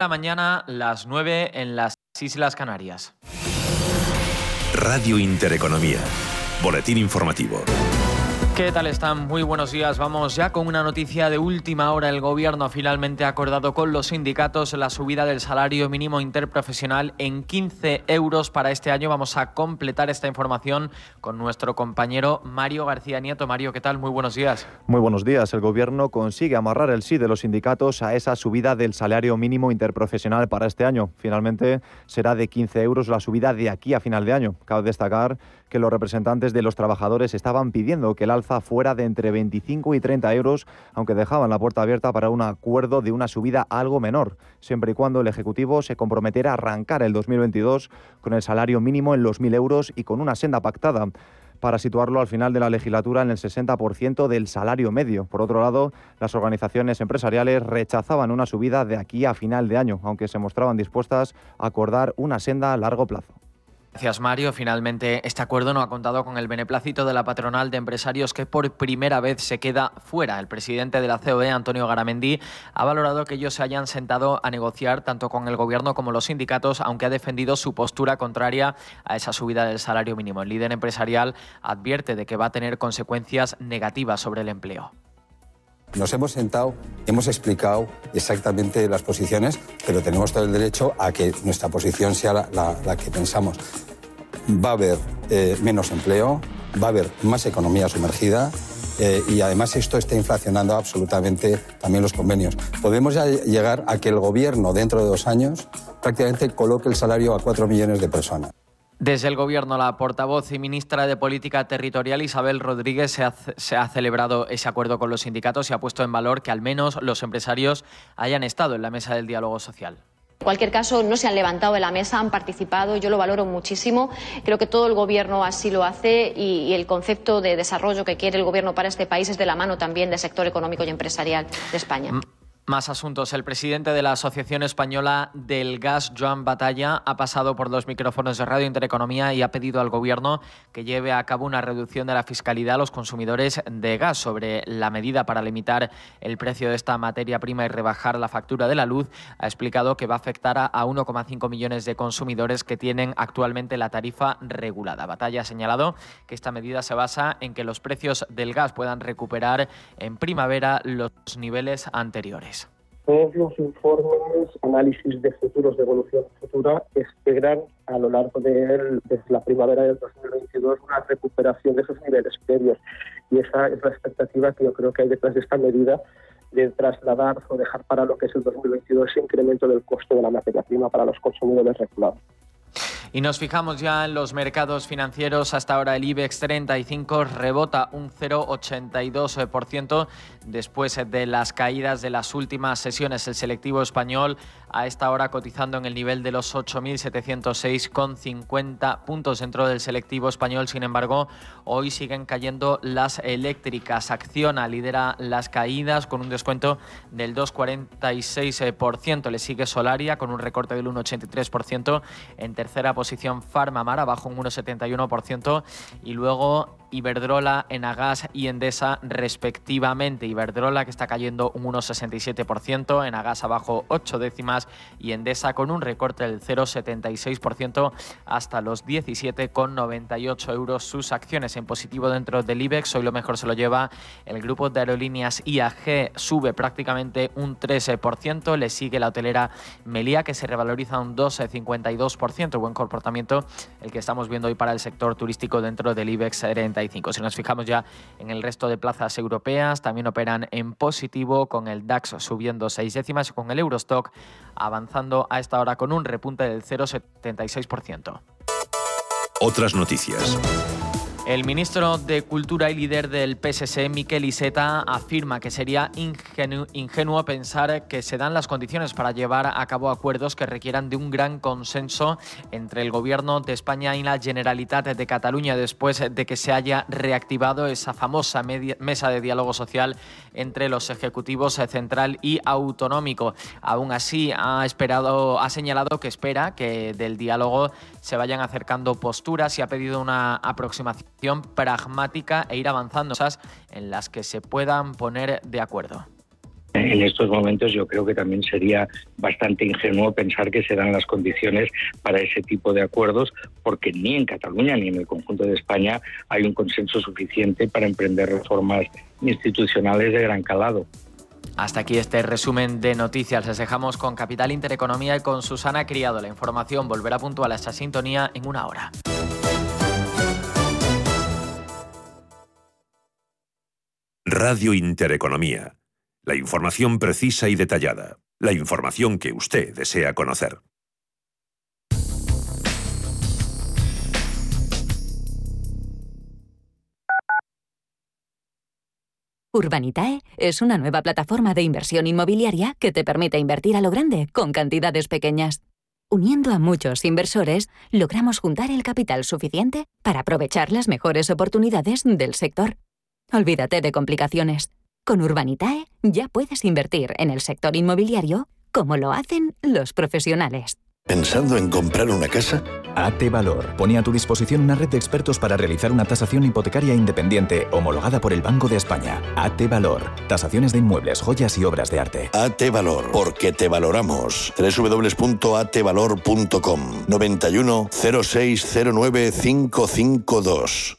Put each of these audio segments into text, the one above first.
la mañana, las 9 en las Islas Canarias. Radio Intereconomía. Boletín informativo. ¿Qué tal están? Muy buenos días. Vamos ya con una noticia de última hora. El Gobierno finalmente ha acordado con los sindicatos la subida del salario mínimo interprofesional en 15 euros para este año. Vamos a completar esta información con nuestro compañero Mario García Nieto. Mario, ¿qué tal? Muy buenos días. Muy buenos días. El Gobierno consigue amarrar el sí de los sindicatos a esa subida del salario mínimo interprofesional para este año. Finalmente será de 15 euros la subida de aquí a final de año. Cabe destacar que los representantes de los trabajadores estaban pidiendo que el alza fuera de entre 25 y 30 euros, aunque dejaban la puerta abierta para un acuerdo de una subida algo menor, siempre y cuando el Ejecutivo se comprometiera a arrancar el 2022 con el salario mínimo en los 1.000 euros y con una senda pactada para situarlo al final de la legislatura en el 60% del salario medio. Por otro lado, las organizaciones empresariales rechazaban una subida de aquí a final de año, aunque se mostraban dispuestas a acordar una senda a largo plazo. Gracias, Mario. Finalmente, este acuerdo no ha contado con el beneplácito de la patronal de empresarios que por primera vez se queda fuera. El presidente de la COE, Antonio Garamendi, ha valorado que ellos se hayan sentado a negociar tanto con el gobierno como los sindicatos, aunque ha defendido su postura contraria a esa subida del salario mínimo. El líder empresarial advierte de que va a tener consecuencias negativas sobre el empleo. Nos hemos sentado, hemos explicado exactamente las posiciones, pero tenemos todo el derecho a que nuestra posición sea la, que pensamos. Va a haber eh, menos empleo, va a haber más economía sumergida, eh, y además esto está inflacionando absolutamente también los convenios. Podemos llegar a que el gobierno dentro de dos años prácticamente coloque el salario a cuatro millones de personas. Desde el Gobierno, la portavoz y ministra de Política Territorial Isabel Rodríguez se ha, celebrado ese acuerdo con los sindicatos y ha puesto en valor que al menos los empresarios hayan estado en la mesa del diálogo social. En cualquier caso, no se han levantado de la mesa, han participado, yo lo valoro muchísimo. Creo que todo el Gobierno así lo hace y, y, el concepto de desarrollo que quiere el Gobierno para este país es de la mano también del sector económico y empresarial de España. Más asuntos. El presidente de la Asociación Española del Gas, Joan Batalla, ha pasado por los micrófonos de Radio Intereconomía y ha pedido al Gobierno que lleve a cabo una reducción de la fiscalidad a los consumidores de gas. Sobre la medida para limitar el precio de esta materia prima y rebajar la factura de la luz, ha explicado que va a afectar a 1,5 millones de consumidores que tienen actualmente la tarifa regulada. Batalla ha señalado que esta medida se basa en que los precios del gas puedan recuperar en primavera los niveles anteriores todos los informes, análisis de futuros de evolución futura esperan a lo largo de desde la primavera del 2022 una recuperación de esos niveles previos. Y esa es la expectativa que yo creo que hay detrás de esta medida de trasladar o dejar para lo que es el 2022 ese incremento del costo de la materia prima para los consumidores regulados. Y nos fijamos ya en los mercados financieros. Hasta ahora el IBEX 35 rebota un 0,82% después de las caídas de las últimas sesiones. El selectivo español a esta hora cotizando en el nivel de los 8.706,50 puntos dentro del selectivo español. Sin embargo, hoy siguen cayendo las eléctricas. Acciona lidera las caídas con un descuento del 2,46%. Le sigue Solaria con un recorte del 1,83%. En tercera posición Farmamar, abajo un 1,71% y luego Iberdrola, Enagas y Endesa respectivamente. Iberdrola que está cayendo un 1,67%, Enagas abajo 8 décimas y Endesa con un recorte del 0,76% hasta los 17,98 euros sus acciones en positivo dentro del IBEX. Hoy lo mejor se lo lleva el grupo de aerolíneas IAG, sube prácticamente un 13%, le sigue la hotelera Melía que se revaloriza un 2,52%, buen comportamiento el que estamos viendo hoy para el sector turístico dentro del IBEX 30 si nos fijamos ya en el resto de plazas europeas, también operan en positivo con el DAX subiendo seis décimas y con el Eurostock avanzando a esta hora con un repunte del 0,76%. Otras noticias. El ministro de Cultura y líder del PSC, Miquel Iseta, afirma que sería ingenuo pensar que se dan las condiciones para llevar a cabo acuerdos que requieran de un gran consenso entre el Gobierno de España y la Generalitat de Cataluña después de que se haya reactivado esa famosa mesa de diálogo social entre los ejecutivos central y autonómico. Aún así, ha, esperado, ha señalado que espera que del diálogo se vayan acercando posturas y ha pedido una aproximación pragmática e ir avanzando, cosas en las que se puedan poner de acuerdo. En estos momentos yo creo que también sería bastante ingenuo pensar que se dan las condiciones para ese tipo de acuerdos, porque ni en Cataluña ni en el conjunto de España hay un consenso suficiente para emprender reformas institucionales de gran calado. Hasta aquí este resumen de noticias. Les dejamos con Capital Intereconomía y con Susana Criado. La información volverá puntual a esta sintonía en una hora. Radio Intereconomía. La información precisa y detallada. La información que usted desea conocer. Urbanitae es una nueva plataforma de inversión inmobiliaria que te permite invertir a lo grande con cantidades pequeñas. Uniendo a muchos inversores, logramos juntar el capital suficiente para aprovechar las mejores oportunidades del sector. Olvídate de complicaciones. Con Urbanitae ya puedes invertir en el sector inmobiliario como lo hacen los profesionales. ¿Pensando en comprar una casa? AT Valor pone a tu disposición una red de expertos para realizar una tasación hipotecaria independiente homologada por el Banco de España. AT Valor. Tasaciones de inmuebles, joyas y obras de arte. AT Valor. Porque te valoramos. www.atvalor.com 91 0609 552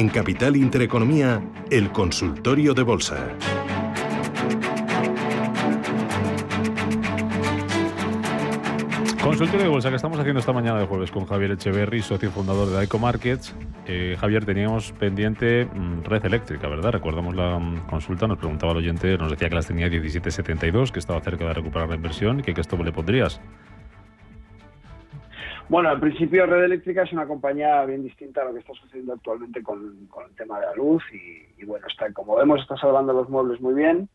En Capital Intereconomía, el consultorio de bolsa. Consultorio de bolsa que estamos haciendo esta mañana de jueves con Javier Echeverry, socio fundador de ICO Markets. Eh, Javier, teníamos pendiente mm, red eléctrica, ¿verdad? Recordamos la mm, consulta, nos preguntaba el oyente, nos decía que las tenía 17.72, que estaba cerca de recuperar la inversión y que, que esto le pondrías. Bueno, en principio Red Eléctrica es una compañía bien distinta a lo que está sucediendo actualmente con, el tema de la luz y, bueno, está, como vemos está salvando los muebles muy bien,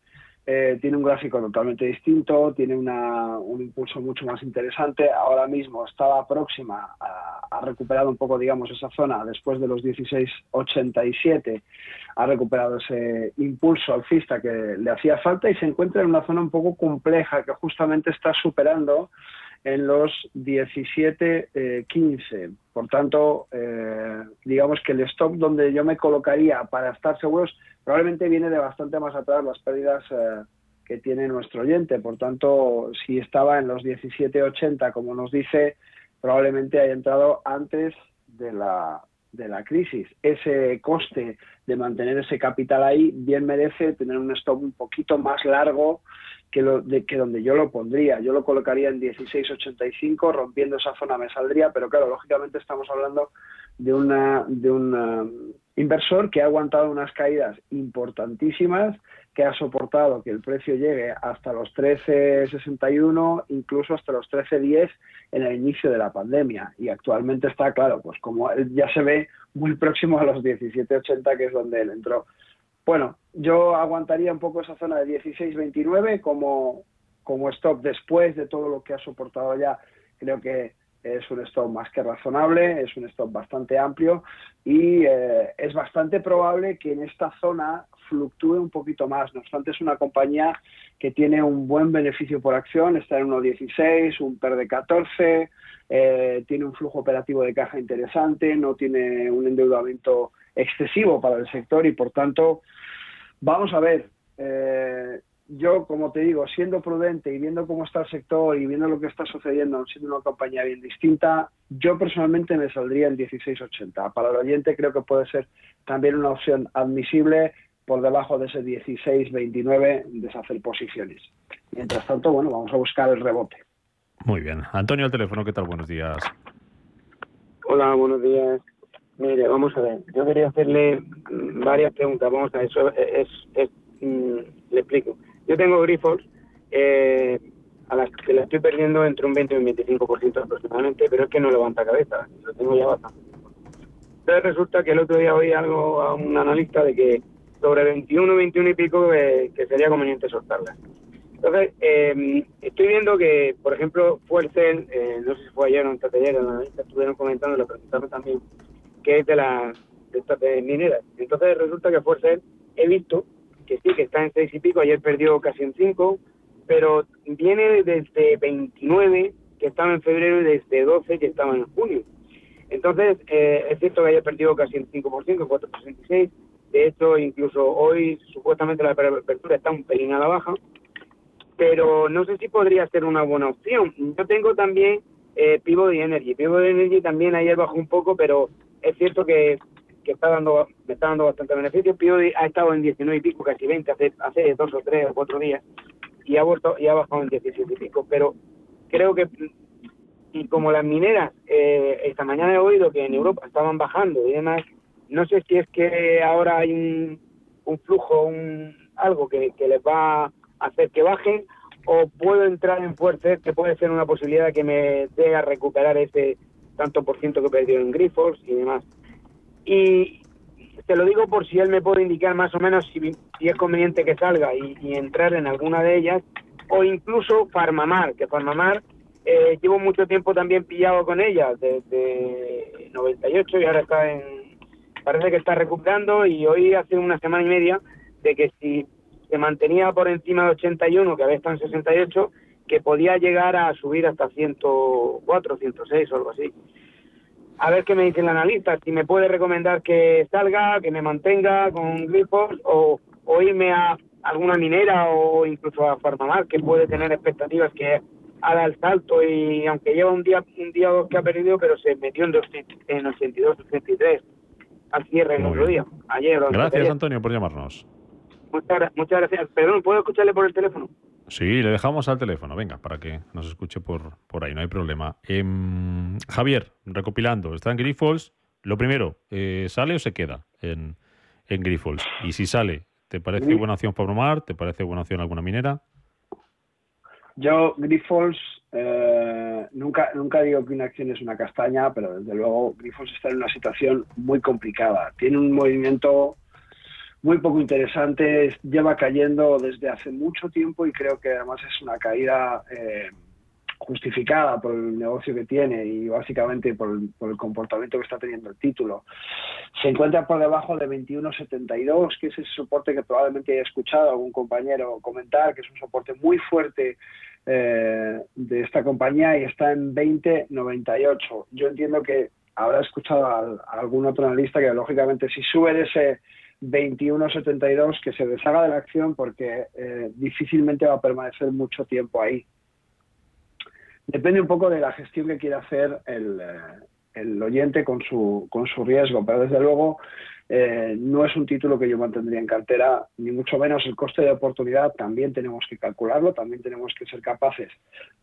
eh, tiene un gráfico totalmente distinto, tiene un impulso mucho más interesante, ahora mismo estaba próxima a, ha recuperado un poco, digamos, esa zona. Después de los 16.87, ha recuperado ese impulso alcista que le hacía falta y se encuentra en una zona un poco compleja que justamente está superando en los 17-15. Eh, Por tanto, eh, digamos que el stop donde yo me colocaría para estar seguros probablemente viene de bastante más atrás las pérdidas eh, que tiene nuestro oyente. Por tanto, si estaba en los 17-80, como nos dice, probablemente haya entrado antes de la, de la crisis. Ese coste de mantener ese capital ahí bien merece tener un stop un poquito más largo que, lo, de, que donde yo lo pondría. Yo lo colocaría en 16.85, rompiendo esa zona me saldría, pero claro, lógicamente estamos hablando de, una, de un um, inversor que ha aguantado unas caídas importantísimas, que ha soportado que el precio llegue hasta los 13.61, incluso hasta los 13.10 en el inicio de la pandemia. Y actualmente está, claro, pues como ya se ve muy próximo a los 17.80, que es donde él entró. Bueno, yo aguantaría un poco esa zona de 16-29 como, como stop después de todo lo que ha soportado ya. Creo que es un stop más que razonable, es un stop bastante amplio y eh, es bastante probable que en esta zona fluctúe un poquito más. No obstante, es una compañía que tiene un buen beneficio por acción, está en 1,16, un PER de 14, eh, tiene un flujo operativo de caja interesante, no tiene un endeudamiento excesivo para el sector y, por tanto, vamos a ver. Eh, yo, como te digo, siendo prudente y viendo cómo está el sector y viendo lo que está sucediendo, siendo una compañía bien distinta, yo personalmente me saldría en 16.80. Para el oyente creo que puede ser también una opción admisible por debajo de ese 16.29 deshacer posiciones. Mientras tanto, bueno, vamos a buscar el rebote. Muy bien. Antonio, al teléfono, ¿qué tal? Buenos días. Hola, buenos días. Mire, vamos a ver. Yo quería hacerle varias preguntas. Vamos a ver, eso es, mm, le explico. Yo tengo grifos eh, a las que la estoy perdiendo entre un 20 y un 25% aproximadamente, pero es que no levanta cabeza, lo tengo ya bastante. Entonces resulta que el otro día oí algo a un analista de que sobre 21, 21 y pico eh, que sería conveniente soltarlas. Entonces, em, estoy viendo que, por ejemplo, Fuercel, eh, no sé si fue ayer o antes de ayer, los analistas estuvieron comentando, lo presentaron también, que es de las de estas mineras. Entonces resulta que Fuercel, he visto que sí, que está en seis y pico, ayer perdió casi en cinco, pero viene desde 29, que estaba en febrero, y desde 12, que estaba en junio. Entonces, eh, es cierto que ayer perdió casi en 5%, en 4,66. De hecho, incluso hoy, supuestamente, la apertura está un pelín a la baja. Pero no sé si podría ser una buena opción. Yo tengo también eh, Pivot Energy. Pivot Energy también ayer bajó un poco, pero es cierto que que está dando, me está dando bastante beneficio. Pío ha estado en 19 y pico, casi 20, hace, hace dos o tres o cuatro días, y ha vuelto y ha bajado en 17 y pico. Pero creo que, y como las mineras, eh, esta mañana he oído que en Europa estaban bajando y demás, no sé si es que ahora hay un, flujo, un algo que, que les va a hacer que bajen, o puedo entrar en fuerza, que puede ser una posibilidad que me dé a recuperar ese tanto por ciento que perdió en Grifos y demás. Y te lo digo por si él me puede indicar más o menos si, es conveniente que salga y, entrar en alguna de ellas, o incluso Farmamar, que Farmamar eh, llevo mucho tiempo también pillado con ella, desde 98 y ahora está en, parece que está recuperando y hoy hace una semana y media de que si se mantenía por encima de 81, que había estado en 68, que podía llegar a subir hasta 104, 106 o algo así a ver qué me dice el analista, si me puede recomendar que salga, que me mantenga con grifos o, irme a alguna minera o incluso a Farmamar, que puede tener expectativas que haga el salto y aunque lleva un día un día o dos que ha perdido, pero se metió en, en 82, 83 al cierre el otro día, ayer. Gracias, Antonio, por llamarnos. Muchas, muchas gracias. Perdón, ¿puedo escucharle por el teléfono? Sí, le dejamos al teléfono, venga, para que nos escuche por, por ahí, no hay problema. Em, Javier, recopilando, está en Grifols. Lo primero, eh, ¿sale o se queda en, en Grifols? Y si sale, ¿te parece buena opción para Bromar? ¿Te parece buena opción alguna minera? Yo, Grifols, eh, nunca, nunca digo que una acción es una castaña, pero desde luego Grifols está en una situación muy complicada. Tiene un movimiento muy poco interesante, lleva cayendo desde hace mucho tiempo y creo que además es una caída eh, justificada por el negocio que tiene y básicamente por el, comportamiento que está teniendo el título. Se encuentra por debajo de 21.72, que es ese soporte que probablemente haya escuchado algún compañero comentar, que es un soporte muy fuerte eh, de esta compañía y está en 20.98. Yo entiendo que habrá escuchado a, algún otro analista que lógicamente si sube de ese 21-72 que se deshaga de la acción porque eh, difícilmente va a permanecer mucho tiempo ahí. Depende un poco de la gestión que quiera hacer el, eh, el oyente con su, con su riesgo, pero desde luego eh, no es un título que yo mantendría en cartera, ni mucho menos el coste de oportunidad también tenemos que calcularlo, también tenemos que ser capaces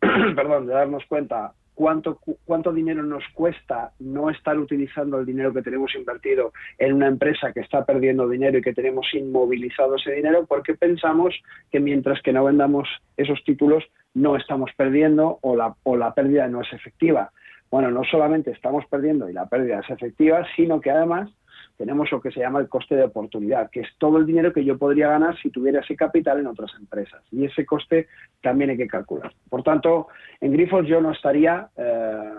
perdón, de darnos cuenta cuánto, cuánto dinero nos cuesta no estar utilizando el dinero que tenemos invertido en una empresa que está perdiendo dinero y que tenemos inmovilizado ese dinero porque pensamos que mientras que no vendamos esos títulos no estamos perdiendo o la, o la pérdida no es efectiva. Bueno, no solamente estamos perdiendo y la pérdida es efectiva, sino que además tenemos lo que se llama el coste de oportunidad, que es todo el dinero que yo podría ganar si tuviera ese capital en otras empresas. Y ese coste también hay que calcular. Por tanto, en Grifos yo no estaría, eh,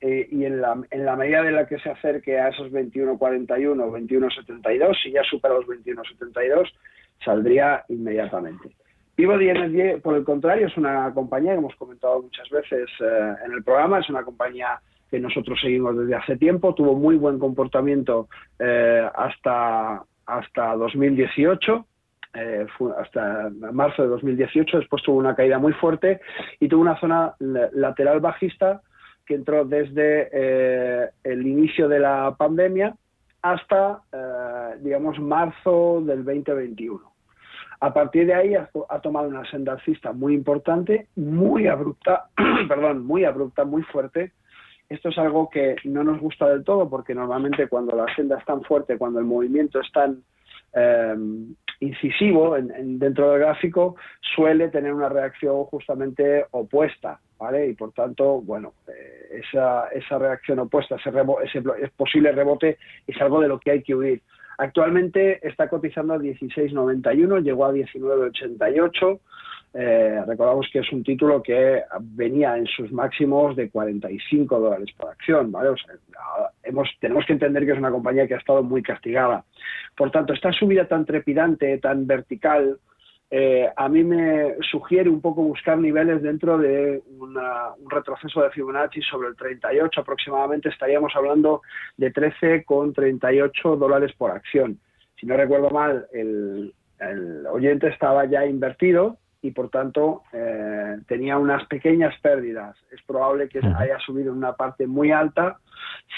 eh, y en la, en la medida de la que se acerque a esos 21.41, 21.72, si ya supera los 21.72, saldría inmediatamente. Peabody Energy, por el contrario, es una compañía que hemos comentado muchas veces eh, en el programa, es una compañía que nosotros seguimos desde hace tiempo, tuvo muy buen comportamiento eh, hasta, hasta 2018, eh, hasta marzo de 2018, después tuvo una caída muy fuerte y tuvo una zona lateral bajista que entró desde el inicio de la pandemia hasta, digamos, marzo del 2021 a partir de ahí ha, tomado una senda alcista muy importante, muy abrupta, perdón, muy abrupta, muy fuerte. Esto es algo que no nos gusta del todo porque normalmente cuando la senda es tan fuerte, cuando el movimiento es tan eh, incisivo en, dentro del gráfico, suele tener una reacción justamente opuesta, ¿vale? Y por tanto, bueno, eh, esa, esa reacción opuesta, ese, ese posible rebote es algo de lo que hay que huir. Actualmente está cotizando a 16.91, llegó a 19.88. Eh, recordamos que es un título que venía en sus máximos de 45 dólares por acción. ¿vale? tenemos que entender que es una compañía que ha estado muy castigada. Por tanto, esta subida tan trepidante, tan vertical, eh, a mí me sugiere un poco buscar niveles dentro de un retroceso de Fibonacci sobre el 38 aproximadamente, estaríamos hablando de 13,38 dólares por acción. Si no recuerdo mal, el, el oyente estaba ya invertido y por tanto eh, tenía unas pequeñas pérdidas. Es probable que haya subido en una parte muy alta.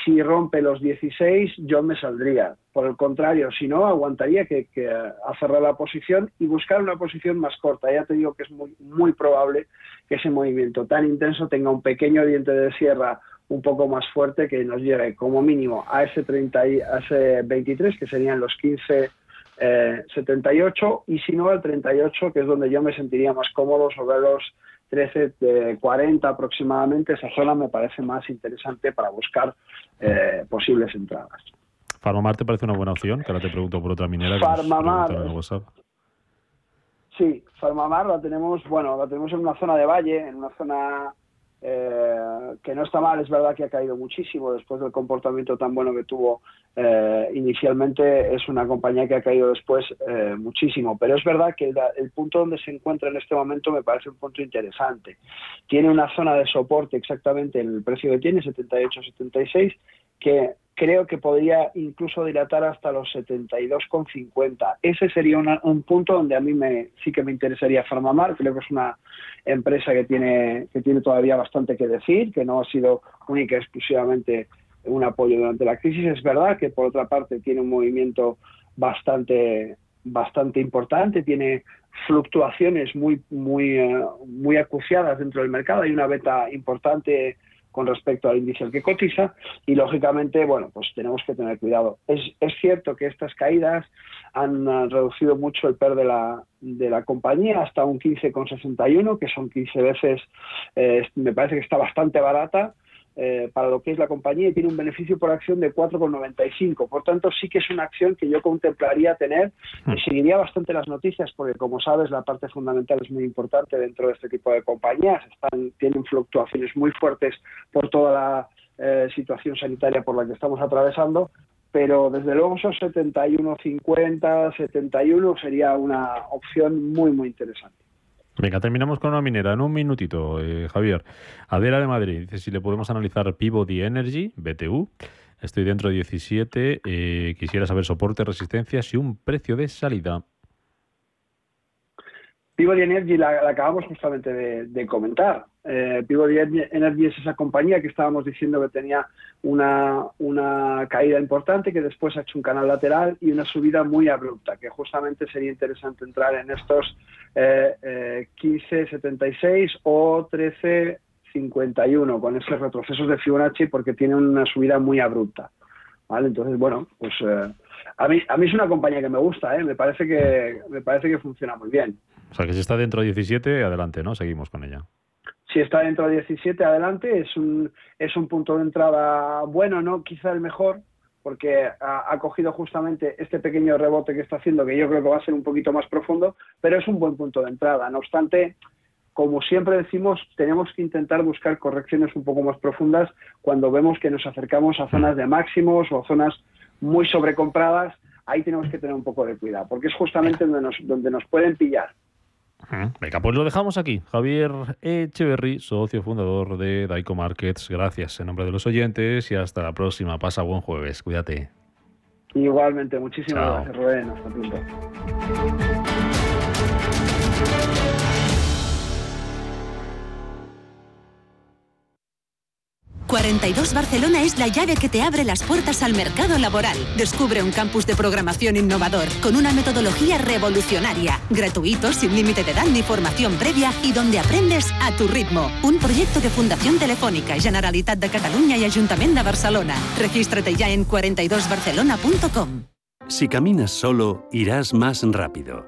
Si rompe los 16, yo me saldría. Por el contrario, si no, aguantaría que, que cerrar la posición y buscar una posición más corta. Ya te digo que es muy, muy probable que ese movimiento tan intenso tenga un pequeño diente de sierra un poco más fuerte que nos lleve como mínimo a ese, 30 y, a ese 23, que serían los 15 78 eh, y si no al 38, que es donde yo me sentiría más cómodo sobre los 13, de 40 aproximadamente. Esa zona me parece más interesante para buscar eh, posibles entradas. ¿Farmamar te parece una buena opción? Que ahora te pregunto por otra minera. Farmamar. Sí, Farmamar la tenemos, bueno, la tenemos en una zona de valle, en una zona eh, que no está mal, es verdad que ha caído muchísimo después del comportamiento tan bueno que tuvo eh, inicialmente, es una compañía que ha caído después eh, muchísimo, pero es verdad que el, punto donde se encuentra en este momento me parece un punto interesante. Tiene una zona de soporte exactamente en el precio que tiene, 78-76, que creo que podría incluso dilatar hasta los 72,50. Ese sería un punto donde a mí me, sí que me interesaría Farmamar. Creo que es una empresa que tiene, que tiene todavía bastante que decir, que no ha sido única y exclusivamente un apoyo durante la crisis. Es verdad que por otra parte tiene un movimiento bastante bastante importante, tiene fluctuaciones muy muy eh, muy acuciadas dentro del mercado, hay una beta importante con respecto al índice al que cotiza y lógicamente, bueno, pues tenemos que tener cuidado. Es, es cierto que estas caídas han reducido mucho el PER de la, de la compañía hasta un 15,61, que son 15 veces, eh, me parece que está bastante barata, eh, para lo que es la compañía y tiene un beneficio por acción de 4,95. Por tanto, sí que es una acción que yo contemplaría tener y hmm. seguiría bastante las noticias porque, como sabes, la parte fundamental es muy importante dentro de este tipo de compañías. Están, tienen fluctuaciones muy fuertes por toda la eh, situación sanitaria por la que estamos atravesando, pero desde luego esos 71,50, 71 sería una opción muy, muy interesante. Venga, terminamos con una minera en un minutito, eh, Javier. Adela de Madrid dice si le podemos analizar Peabody Energy, BTU. Estoy dentro de 17. Eh, quisiera saber soporte, resistencias y un precio de salida. Peabody Energy la, acabamos justamente de, comentar. Eh, Energy es esa compañía que estábamos diciendo que tenía una, una, caída importante, que después ha hecho un canal lateral y una subida muy abrupta, que justamente sería interesante entrar en estos eh, eh, 15.76 o 13.51 con esos retrocesos de Fibonacci porque tiene una subida muy abrupta. ¿vale? Entonces, bueno, pues eh, a, mí, a mí es una compañía que me gusta, ¿eh? me, parece que, me parece que funciona muy bien. O sea, que si está dentro de 17, adelante, ¿no? Seguimos con ella. Si está dentro de 17, adelante. Es un, es un punto de entrada bueno, ¿no? Quizá el mejor, porque ha, cogido justamente este pequeño rebote que está haciendo, que yo creo que va a ser un poquito más profundo, pero es un buen punto de entrada. No obstante, como siempre decimos, tenemos que intentar buscar correcciones un poco más profundas cuando vemos que nos acercamos a zonas de máximos o zonas muy sobrecompradas. Ahí tenemos que tener un poco de cuidado, porque es justamente donde nos, donde nos pueden pillar. Venga, pues lo dejamos aquí. Javier Echeverry, socio fundador de Daico Markets. Gracias en nombre de los oyentes y hasta la próxima. Pasa buen jueves. Cuídate. Igualmente, muchísimas gracias, Rubén. Hasta pronto. 42 Barcelona es la llave que te abre las puertas al mercado laboral. Descubre un campus de programación innovador con una metodología revolucionaria, gratuito, sin límite de edad ni formación previa y donde aprendes a tu ritmo. Un proyecto de Fundación Telefónica, Generalitat de Cataluña y Ayuntamiento de Barcelona. Regístrate ya en 42barcelona.com. Si caminas solo, irás más rápido.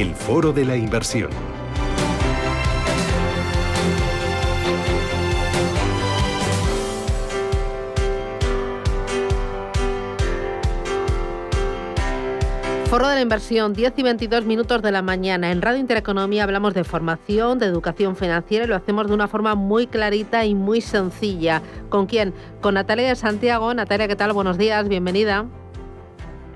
El Foro de la Inversión. Foro de la inversión, 10 y 22 minutos de la mañana. En Radio Intereconomía hablamos de formación, de educación financiera y lo hacemos de una forma muy clarita y muy sencilla. ¿Con quién? Con Natalia de Santiago. Natalia, ¿qué tal? Buenos días, bienvenida.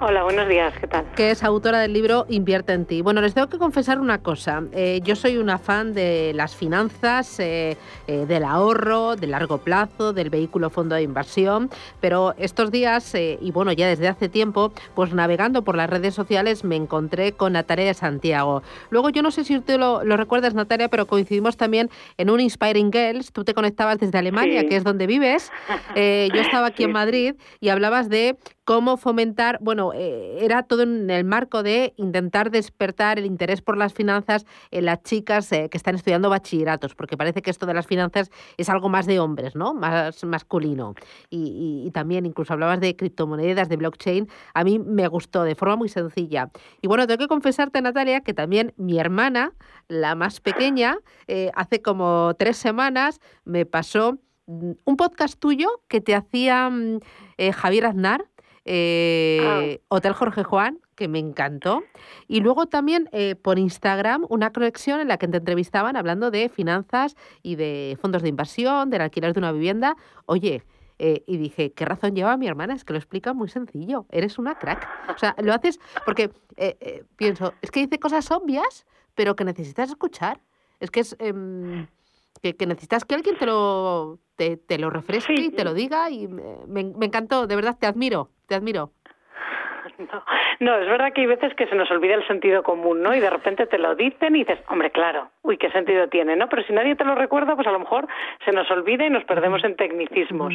Hola, buenos días, ¿qué tal? Que es autora del libro Invierte en ti. Bueno, les tengo que confesar una cosa. Eh, yo soy una fan de las finanzas, eh, eh, del ahorro, del largo plazo, del vehículo fondo de inversión, pero estos días, y bueno, ya desde hace tiempo, pues navegando por las redes sociales me encontré con Natalia de Santiago. Luego, yo no sé si tú lo, recuerdas, Natalia, pero coincidimos también en un Inspiring Girls. Tú te conectabas desde Alemania, que es donde vives. yo estaba aquí en Madrid y hablabas de cómo fomentar, bueno, eh, era todo en el marco de intentar despertar el interés por las finanzas en las chicas eh, que están estudiando bachilleratos, porque parece que esto de las finanzas es algo más de hombres, ¿no? Más masculino. Y, también incluso hablabas de criptomonedas, de blockchain. A mí me gustó de forma muy sencilla. Y bueno, tengo que confesarte, Natalia, que también mi hermana, la más pequeña, eh, hace como tres semanas me pasó mm, un podcast tuyo que te hacía mm, Javier Aznar eh, ah. Hotel Jorge Juan, que me encantó. Y luego también eh, por Instagram una conexión en la que te entrevistaban hablando de finanzas y de fondos de inversión, del alquiler de una vivienda. Oye, eh, y dije, ¿qué razón lleva mi hermana? Es que lo explica muy sencillo. Eres una crack. O sea, lo haces porque pienso, es que dice cosas obvias, pero que necesitas escuchar. Es que es... Em, que, necesitas que alguien te lo, te, lo refresque y te lo diga y me, encantó, de verdad te admiro, te admiro. No, es verdad que hay veces que se nos olvida el sentido común, ¿no? Y de repente te lo dicen y dices, hombre, claro, uy, qué sentido tiene, ¿no? Pero si nadie te lo recuerda, pues a lo mejor se nos olvida y nos perdemos en tecnicismos.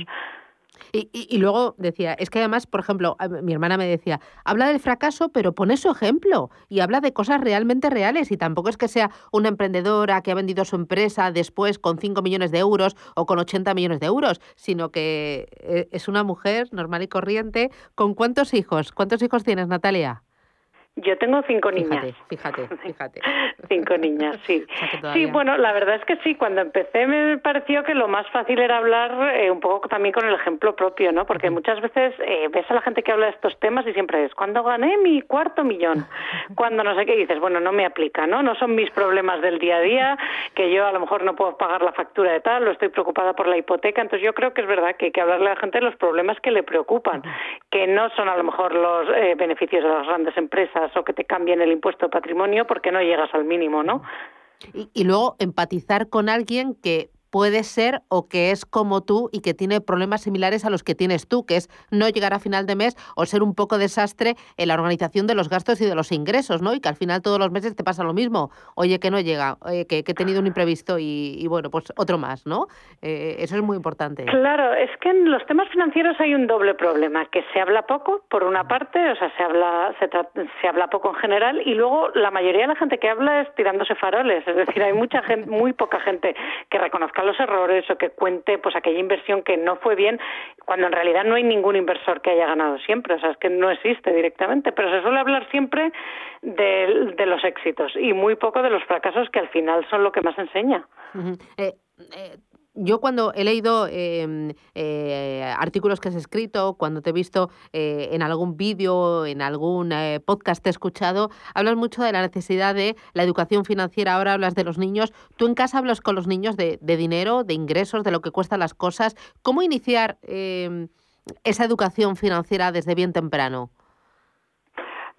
Y, y, luego decía, es que además, por ejemplo, mi hermana me decía, habla del fracaso, pero pone su ejemplo y habla de cosas realmente reales y tampoco es que sea una emprendedora que ha vendido su empresa después con 5 millones de euros o con 80 millones de euros, sino que eh, es una mujer normal y corriente. ¿Con cuántos hijos? ¿Cuántos hijos tienes, Natalia? Yo tengo cinco niñas. Fíjate, fíjate, cinco niñas, sí. Sí, bueno, la verdad es que sí, cuando empecé me pareció que lo más fácil era hablar eh, un poco también con el ejemplo propio, ¿no? Porque muchas veces eh, ves a la gente que habla de estos temas y siempre es, cuando gané mi cuarto millón, cuando no sé qué dices, bueno, no me aplica, ¿no? No son mis problemas del día a día, que yo a lo mejor no puedo pagar la factura de tal, o estoy preocupada por la hipoteca, entonces yo creo que es verdad que hay que hablarle a la gente de los problemas que le preocupan, que no son a lo mejor los eh, beneficios de las grandes empresas o que te cambien el impuesto de patrimonio porque no llegas al mínimo, ¿no? Y, y luego empatizar con alguien que puede ser o que es como tú y que tiene problemas similares a los que tienes tú, que es no llegar a final de mes o ser un poco desastre en la organización de los gastos y de los ingresos, ¿no? Y que al final todos los meses te pasa lo mismo. Oye, que no llega, oye, que, he tenido un imprevisto y, bueno, pues otro más, ¿no? Eh, eso es muy importante. Claro, es que en los temas financieros hay un doble problema, que se habla poco, por una parte, o sea, se habla, se, se habla poco en general, y luego la mayoría de la gente que habla es tirándose faroles, es decir, hay mucha gente, muy poca gente que reconozca los errores o que cuente pues aquella inversión que no fue bien, cuando en realidad no hay ningún inversor que haya ganado siempre, o sea, es que no existe directamente, pero se suele hablar siempre de, de los éxitos y muy poco de los fracasos que al final son lo que más enseña yo cuando he leído em, eh, artículos que has escrito, cuando te he visto eh, en algún vídeo, en algún eh, podcast te he escuchado, hablas mucho de la necesidad de la educación financiera, ahora hablas de los niños. ¿Tú en casa hablas con los niños de, de dinero, de ingresos, de lo que cuestan las cosas? ¿Cómo iniciar em, esa educación financiera desde bien temprano?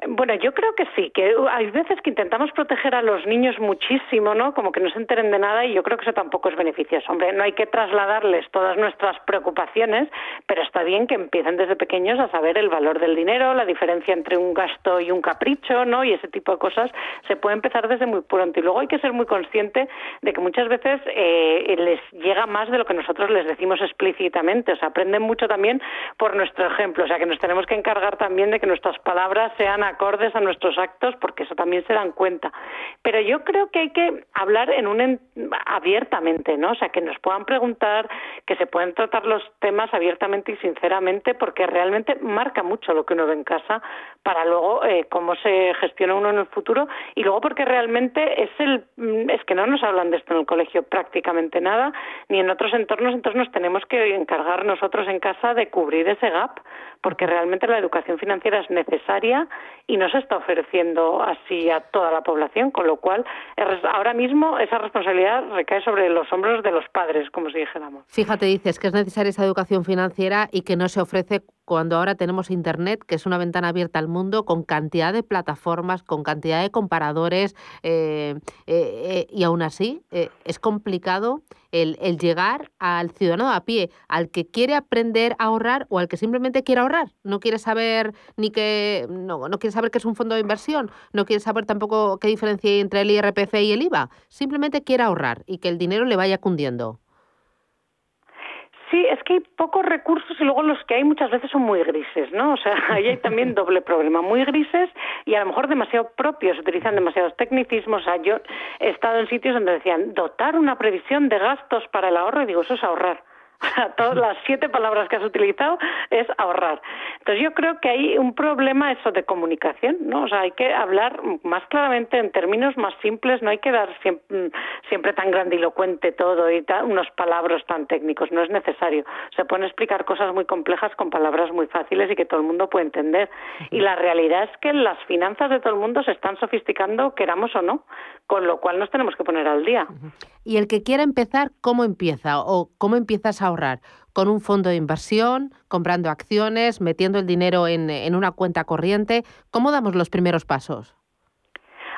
Bueno, yo creo que sí, que hay veces que intentamos proteger a los niños muchísimo, ¿no? Como que no se enteren de nada y yo creo que eso tampoco es beneficioso. Hombre, no hay que trasladarles todas nuestras preocupaciones, pero está bien que empiecen desde pequeños a saber el valor del dinero, la diferencia entre un gasto y un capricho, ¿no? Y ese tipo de cosas se puede empezar desde muy pronto. Y luego hay que ser muy consciente de que muchas veces eh, les llega más de lo que nosotros les decimos explícitamente. O sea, aprenden mucho también por nuestro ejemplo. O sea, que nos tenemos que encargar también de que nuestras palabras sean acordes a nuestros actos, porque eso también se dan cuenta. Pero yo creo que hay que hablar en un abiertamente, ¿no? O sea, que nos puedan preguntar, que se pueden tratar los temas abiertamente y sinceramente, porque realmente marca mucho lo que uno ve en casa para luego eh, cómo se gestiona uno en el futuro y luego porque realmente es el mm, es que no nos hablan de esto en el colegio prácticamente nada ni en otros entornos, entonces nos tenemos que encargar nosotros en casa de cubrir ese gap, porque realmente la educación financiera es necesaria y no se está ofreciendo así a toda la población, con lo cual ahora mismo esa responsabilidad recae sobre los hombros de los padres, como si dijéramos. Fíjate, dices que es necesaria esa educación financiera y que no se ofrece cuando ahora tenemos Internet, que es una ventana abierta al mundo, con cantidad de plataformas, con cantidad de comparadores, eh, eh, eh, y aún así es complicado el, llegar al ciudadano a pie, al que quiere aprender a ahorrar o al que simplemente quiere ahorrar. No quiere saber ni que no, quiere saber qué es un fondo de inversión, no quiere saber tampoco qué diferencia hay entre el IRPF y el IVA. Simplemente quiere ahorrar y que el dinero le vaya cundiendo. Sí, es que hay pocos recursos y luego los que hay muchas veces son muy grises, ¿no? O sea, ahí hay también doble problema, muy grises y a lo mejor demasiado propios, utilizan demasiados tecnicismos. O sea, yo he estado en sitios donde decían dotar una previsión de gastos para el ahorro y digo, eso es ahorrar. Todas las siete palabras que has utilizado es ahorrar. Entonces yo creo que hay un problema eso de comunicación, ¿no? O sea, hay que hablar más claramente en términos más simples, no hay que dar siempre, siempre tan grandilocuente todo y unos palabras tan técnicos, no es necesario. Se pueden explicar cosas muy complejas con palabras muy fáciles y que todo el mundo puede entender. Y la realidad es que las finanzas de todo el mundo se están sofisticando, queramos o no, con lo cual nos tenemos que poner al día. Y el que quiera empezar, ¿cómo empieza? ¿O cómo empiezas a ahorrar? ¿Con un fondo de inversión, comprando acciones, metiendo el dinero en, en una cuenta corriente? ¿Cómo damos los primeros pasos?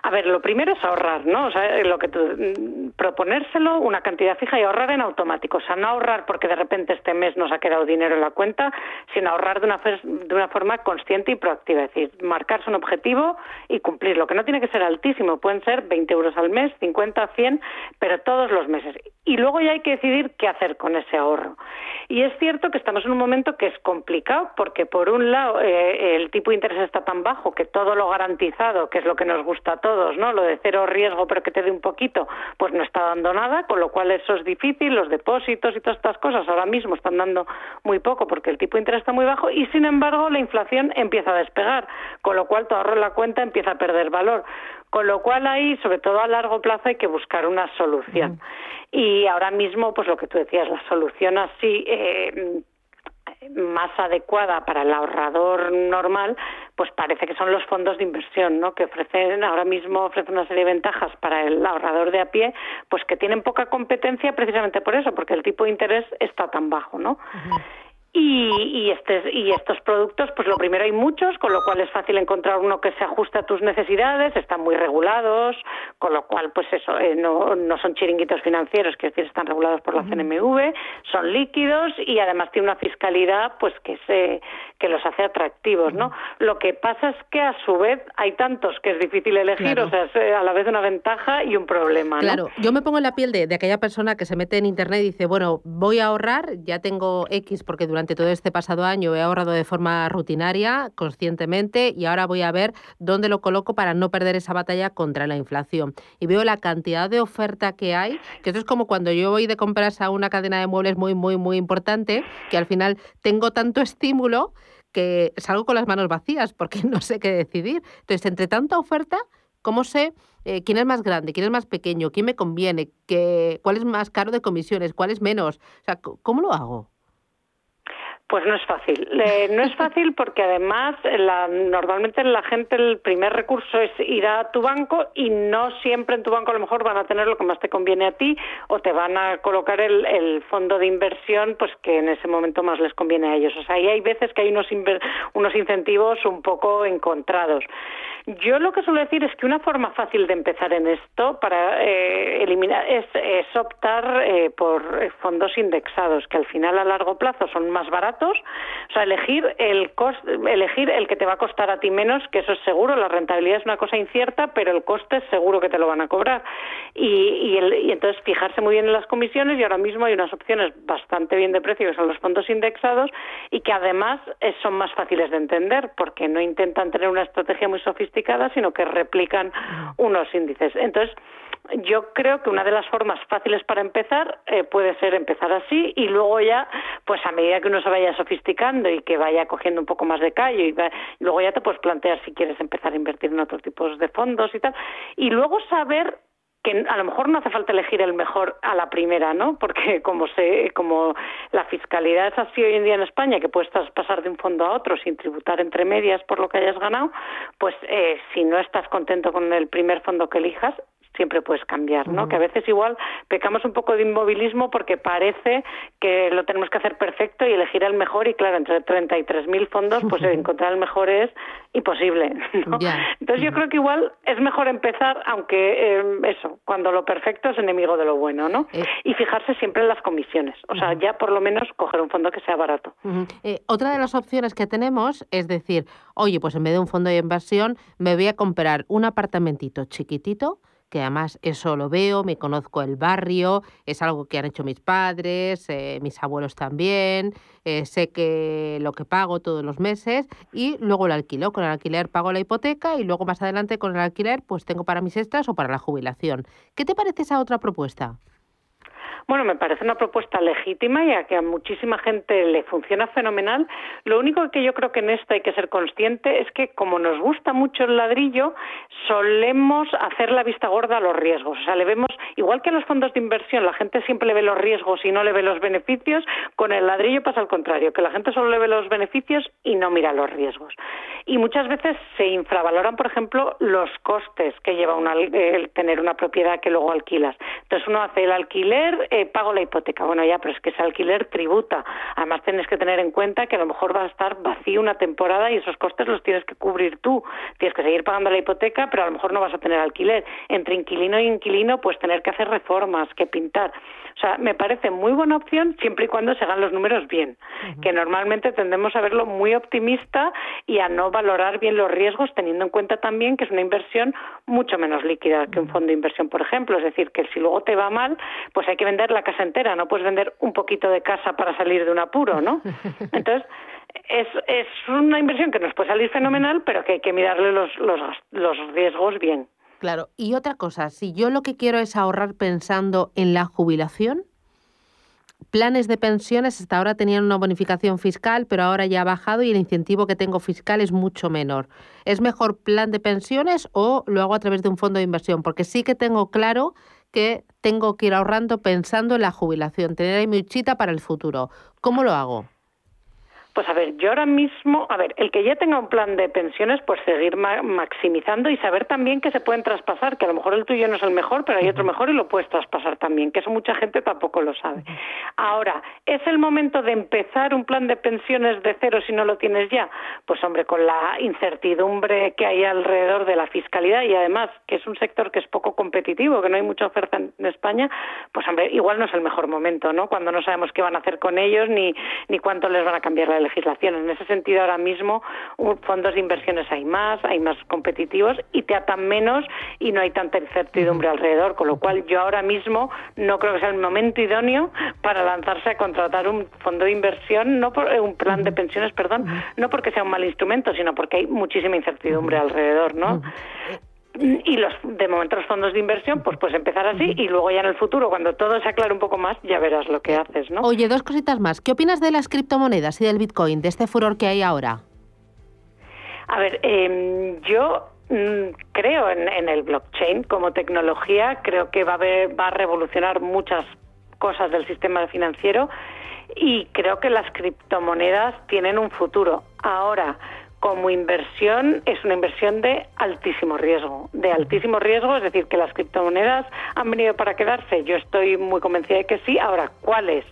A ver, lo primero es ahorrar, ¿no? O sea, lo que tú, mm, proponérselo una cantidad fija y ahorrar en automático. O sea, no ahorrar porque de repente este mes nos ha quedado dinero en la cuenta, sino ahorrar de una, de una forma consciente y proactiva. Es decir, marcarse un objetivo y cumplirlo, que no tiene que ser altísimo. Pueden ser 20 euros al mes, 50, 100, pero todos los meses. Y luego ya hay que decidir qué hacer con ese ahorro. Y es cierto que estamos en un momento que es complicado porque, por un lado, eh, el tipo de interés está tan bajo que todo lo garantizado, que es lo que nos gusta a todos, todos, ¿no? Lo de cero riesgo pero que te dé un poquito, pues no está dando nada, con lo cual eso es difícil, los depósitos y todas estas cosas ahora mismo están dando muy poco porque el tipo de interés está muy bajo y sin embargo la inflación empieza a despegar, con lo cual tu ahorro en la cuenta empieza a perder valor. Con lo cual ahí, sobre todo a largo plazo, hay que buscar una solución. Y ahora mismo, pues lo que tú decías, la solución así eh, más adecuada para el ahorrador normal, pues parece que son los fondos de inversión, ¿no? Que ofrecen ahora mismo ofrecen una serie de ventajas para el ahorrador de a pie, pues que tienen poca competencia precisamente por eso, porque el tipo de interés está tan bajo, ¿no? Y, y, este, y estos productos, pues lo primero hay muchos, con lo cual es fácil encontrar uno que se ajuste a tus necesidades, están muy regulados, con lo cual, pues eso, eh, no, no son chiringuitos financieros, que decir, están regulados por la CNMV, son líquidos y además tiene una fiscalidad, pues que se que los hace atractivos, ¿no? Lo que pasa es que a su vez hay tantos que es difícil elegir, o sea, es eh, a la vez una ventaja y un problema, ¿no? Claro, yo me pongo en la piel de, de aquella persona que se mete en internet y dice, bueno, voy a ahorrar, ya tengo X porque durante durante todo este pasado año he ahorrado de forma rutinaria, conscientemente, y ahora voy a ver dónde lo coloco para no perder esa batalla contra la inflación. Y veo la cantidad de oferta que hay, que esto es como cuando yo voy de compras a una cadena de muebles muy, muy, muy importante, que al final tengo tanto estímulo que salgo con las manos vacías porque no sé qué decidir. Entonces, entre tanta oferta, ¿cómo sé eh, quién es más grande, quién es más pequeño, quién me conviene, qué, cuál es más caro de comisiones, cuál es menos? O sea, ¿cómo lo hago? Pues no es fácil. Eh, no es fácil porque además normalmente la gente el primer recurso es ir a tu banco y no siempre en tu banco a lo mejor van a tener lo que más te conviene a ti o te van a colocar el, el fondo de inversión pues que en ese momento más les conviene a ellos. O sea, ahí hay veces que hay unos, unos incentivos un poco encontrados. Yo lo que suelo decir es que una forma fácil de empezar en esto para eh, eliminar es, es optar eh, por fondos indexados que al final a largo plazo son más baratos o sea, elegir el elegir el que te va a costar a ti menos, que eso es seguro, la rentabilidad es una cosa incierta, pero el coste es seguro que te lo van a cobrar. Y, entonces fijarse muy bien en las comisiones y ahora mismo hay unas opciones bastante bien de precio que son los fondos indexados y que además eh, son más fáciles de entender porque no intentan tener una estrategia muy sofisticada, sino que replican unos índices. Entonces, yo creo que una de las formas fáciles para empezar eh, puede ser empezar así y luego ya, pues a medida que uno se vaya sofisticando y que vaya cogiendo un poco más de callo y, luego ya te puedes plantear si quieres empezar a invertir en otros tipos de fondos y tal. Y luego saber que a lo mejor no hace falta elegir el mejor a la primera, ¿no? Porque como se, como la fiscalidad es así hoy en día en España, que puedes pasar de un fondo a otro sin tributar entre medias por lo que hayas ganado, pues eh, si no estás contento con el primer fondo que elijas, siempre puedes cambiar, ¿no? Que a veces igual pecamos un poco de inmovilismo porque parece que lo tenemos que hacer perfecto y elegir el mejor y claro, entre 33.000 fondos, pues encontrar el mejor es imposible, ¿no? Entonces yo creo que igual es mejor empezar, aunque eh, eso, cuando lo perfecto es enemigo de lo bueno, ¿no? Eh. Y fijarse siempre en las comisiones, o sea, ya por lo menos coger un fondo que sea barato. Eh, otra de las opciones que tenemos es decir, oye, pues en vez de un fondo de inversión me voy a comprar un apartamentito chiquitito, que además eso lo veo, me conozco el barrio, es algo que han hecho mis padres, eh, mis abuelos también, eh, sé que lo que pago todos los meses y luego lo alquilo. Con el alquiler pago la hipoteca y luego más adelante con el alquiler pues tengo para mis extras o para la jubilación. ¿Qué te parece esa otra propuesta? Bueno, me parece una propuesta legítima y a que a muchísima gente le funciona fenomenal. Lo único que yo creo que en esto hay que ser consciente es que como nos gusta mucho el ladrillo, solemos hacer la vista gorda a los riesgos. O sea, le vemos, igual que en los fondos de inversión, la gente siempre le ve los riesgos y no le ve los beneficios, con el ladrillo pasa al contrario, que la gente solo le ve los beneficios y no mira los riesgos. Y muchas veces se infravaloran, por ejemplo, los costes que lleva el tener una propiedad que luego alquilas. Entonces uno hace el alquiler, eh, pago la hipoteca. Bueno, ya, pero es que ese alquiler tributa. Además, tienes que tener en cuenta que a lo mejor va a estar vacío una temporada y esos costes los tienes que cubrir tú. Tienes que seguir pagando la hipoteca, pero a lo mejor no vas a tener alquiler. Entre inquilino y inquilino, pues tener que hacer reformas, que pintar. O sea, me parece muy buena opción siempre y cuando se hagan los números bien, que normalmente tendemos a verlo muy optimista y a no valorar bien los riesgos, teniendo en cuenta también que es una inversión mucho menos líquida que un fondo de inversión, por ejemplo. Es decir, que si luego te va mal, pues hay que vender la casa entera, no puedes vender un poquito de casa para salir de un apuro, ¿no? Entonces, es, es una inversión que nos puede salir fenomenal, pero que hay que mirarle los, los, los riesgos bien. Claro, y otra cosa, si yo lo que quiero es ahorrar pensando en la jubilación, planes de pensiones hasta ahora tenían una bonificación fiscal, pero ahora ya ha bajado y el incentivo que tengo fiscal es mucho menor. ¿Es mejor plan de pensiones o lo hago a través de un fondo de inversión? Porque sí que tengo claro que tengo que ir ahorrando pensando en la jubilación, tener ahí mi chita para el futuro. ¿Cómo lo hago? Pues a ver, yo ahora mismo, a ver, el que ya tenga un plan de pensiones, pues seguir maximizando y saber también que se pueden traspasar, que a lo mejor el tuyo no es el mejor, pero hay otro mejor y lo puedes traspasar también, que eso mucha gente tampoco lo sabe. Ahora, ¿es el momento de empezar un plan de pensiones de cero si no lo tienes ya? Pues hombre, con la incertidumbre que hay alrededor de la fiscalidad y además que es un sector que es poco competitivo, que no hay mucha oferta en España, pues hombre, igual no es el mejor momento, ¿no? Cuando no sabemos qué van a hacer con ellos ni, ni cuánto les van a cambiar la legislación. En ese sentido, ahora mismo fondos de inversiones hay más, hay más competitivos y te atan menos y no hay tanta incertidumbre alrededor, con lo cual yo ahora mismo no creo que sea el momento idóneo para lanzarse a contratar un fondo de inversión, no por, eh, un plan de pensiones, perdón, no porque sea un mal instrumento, sino porque hay muchísima incertidumbre alrededor, ¿no? Y los de momento los fondos de inversión pues pues empezar así y luego ya en el futuro cuando todo se aclare un poco más ya verás lo que haces no oye dos cositas más. Qué opinas de las criptomonedas y del bitcoin de este furor que hay ahora a ver eh, yo mm, creo en, el blockchain como tecnología creo que va a va a revolucionar muchas cosas del sistema financiero y creo que las criptomonedas tienen un futuro. Ahora como inversión es una inversión de altísimo riesgo, de altísimo riesgo, es decir, que las criptomonedas han venido para quedarse. Yo estoy muy convencida de que sí. Ahora, ¿cuáles?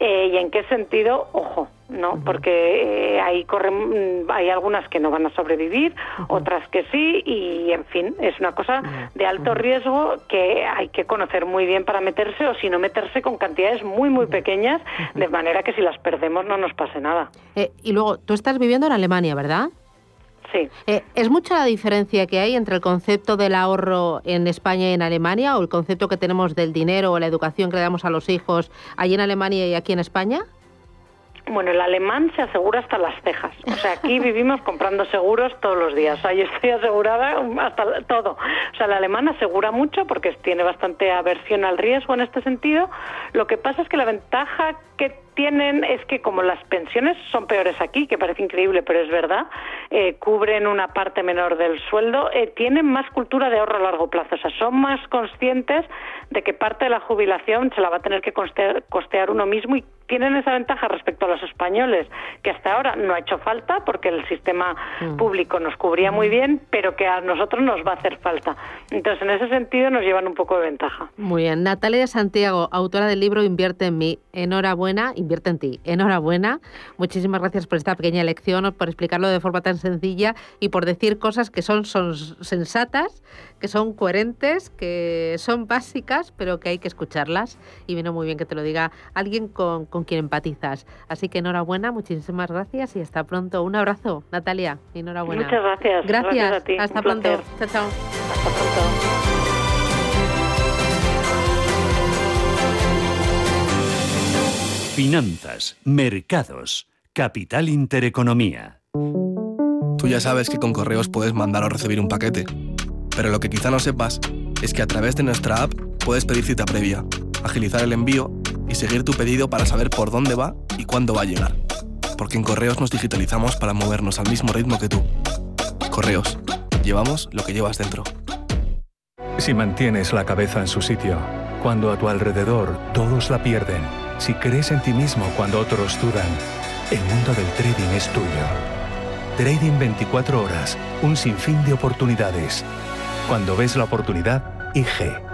Eh, ¿Y en qué sentido? Ojo, ¿no? Porque eh, ahí corren, hay algunas que no van a sobrevivir, otras que sí, y en fin, es una cosa de alto riesgo que hay que conocer muy bien para meterse o si no meterse con cantidades muy, muy pequeñas, de manera que si las perdemos no nos pase nada. Eh, y luego, tú estás viviendo en Alemania, ¿verdad? Sí. Eh, ¿Es mucha la diferencia que hay entre el concepto del ahorro en España y en Alemania o el concepto que tenemos del dinero o la educación que le damos a los hijos allí en Alemania y aquí en España? Bueno, el alemán se asegura hasta las cejas. O sea, aquí vivimos comprando seguros todos los días. O sea, yo estoy asegurada hasta todo. O sea, el alemán asegura mucho porque tiene bastante aversión al riesgo en este sentido. Lo que pasa es que la ventaja que tienen es que como las pensiones son peores aquí, que parece increíble, pero es verdad, eh, cubren una parte menor del sueldo, eh, tienen más cultura de ahorro a largo plazo, o sea, son más conscientes de que parte de la jubilación se la va a tener que costear, uno mismo y tienen esa ventaja respecto a los españoles, que hasta ahora no ha hecho falta porque el sistema mm. público nos cubría muy bien, pero que a nosotros nos va a hacer falta. Entonces, en ese sentido nos llevan un poco de ventaja. Muy bien. Natalia Santiago, autora del libro Invierte en mí. Enhorabuena invierte en ti. Enhorabuena. Muchísimas gracias por esta pequeña lección, por explicarlo de forma tan sencilla y por decir cosas que son, son sensatas, que son coherentes, que son básicas, pero que hay que escucharlas. Y vino muy bien que te lo diga alguien con, con quien empatizas. Así que enhorabuena, muchísimas gracias y hasta pronto. Un abrazo, Natalia. Enhorabuena. Muchas gracias. Gracias. a ti. Hasta pronto. Chao, chao. Hasta pronto. Finanzas, mercados, capital intereconomía. Tú ya sabes que con correos puedes mandar o recibir un paquete, pero lo que quizá no sepas es que a través de nuestra app puedes pedir cita previa, agilizar el envío y seguir tu pedido para saber por dónde va y cuándo va a llegar. Porque en correos nos digitalizamos para movernos al mismo ritmo que tú. Correos, llevamos lo que llevas dentro. Si mantienes la cabeza en su sitio, cuando a tu alrededor todos la pierden, si crees en ti mismo cuando otros dudan, el mundo del trading es tuyo. Trading 24 horas, un sinfín de oportunidades. Cuando ves la oportunidad, IG.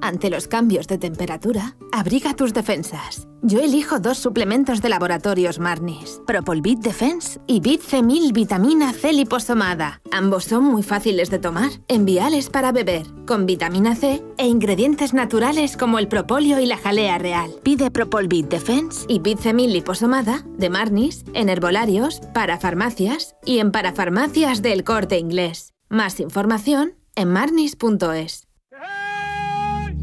Ante los cambios de temperatura, abriga tus defensas. Yo elijo dos suplementos de laboratorios Marnis, Propolvit Defense y Bit C1000 Vitamina C liposomada. Ambos son muy fáciles de tomar, enviales para beber, con vitamina C e ingredientes naturales como el propóleo y la jalea real. Pide Propolvit Defense y Bit C1000 liposomada de Marnis en herbolarios, para farmacias y en parafarmacias del corte inglés. Más información en marnis.es.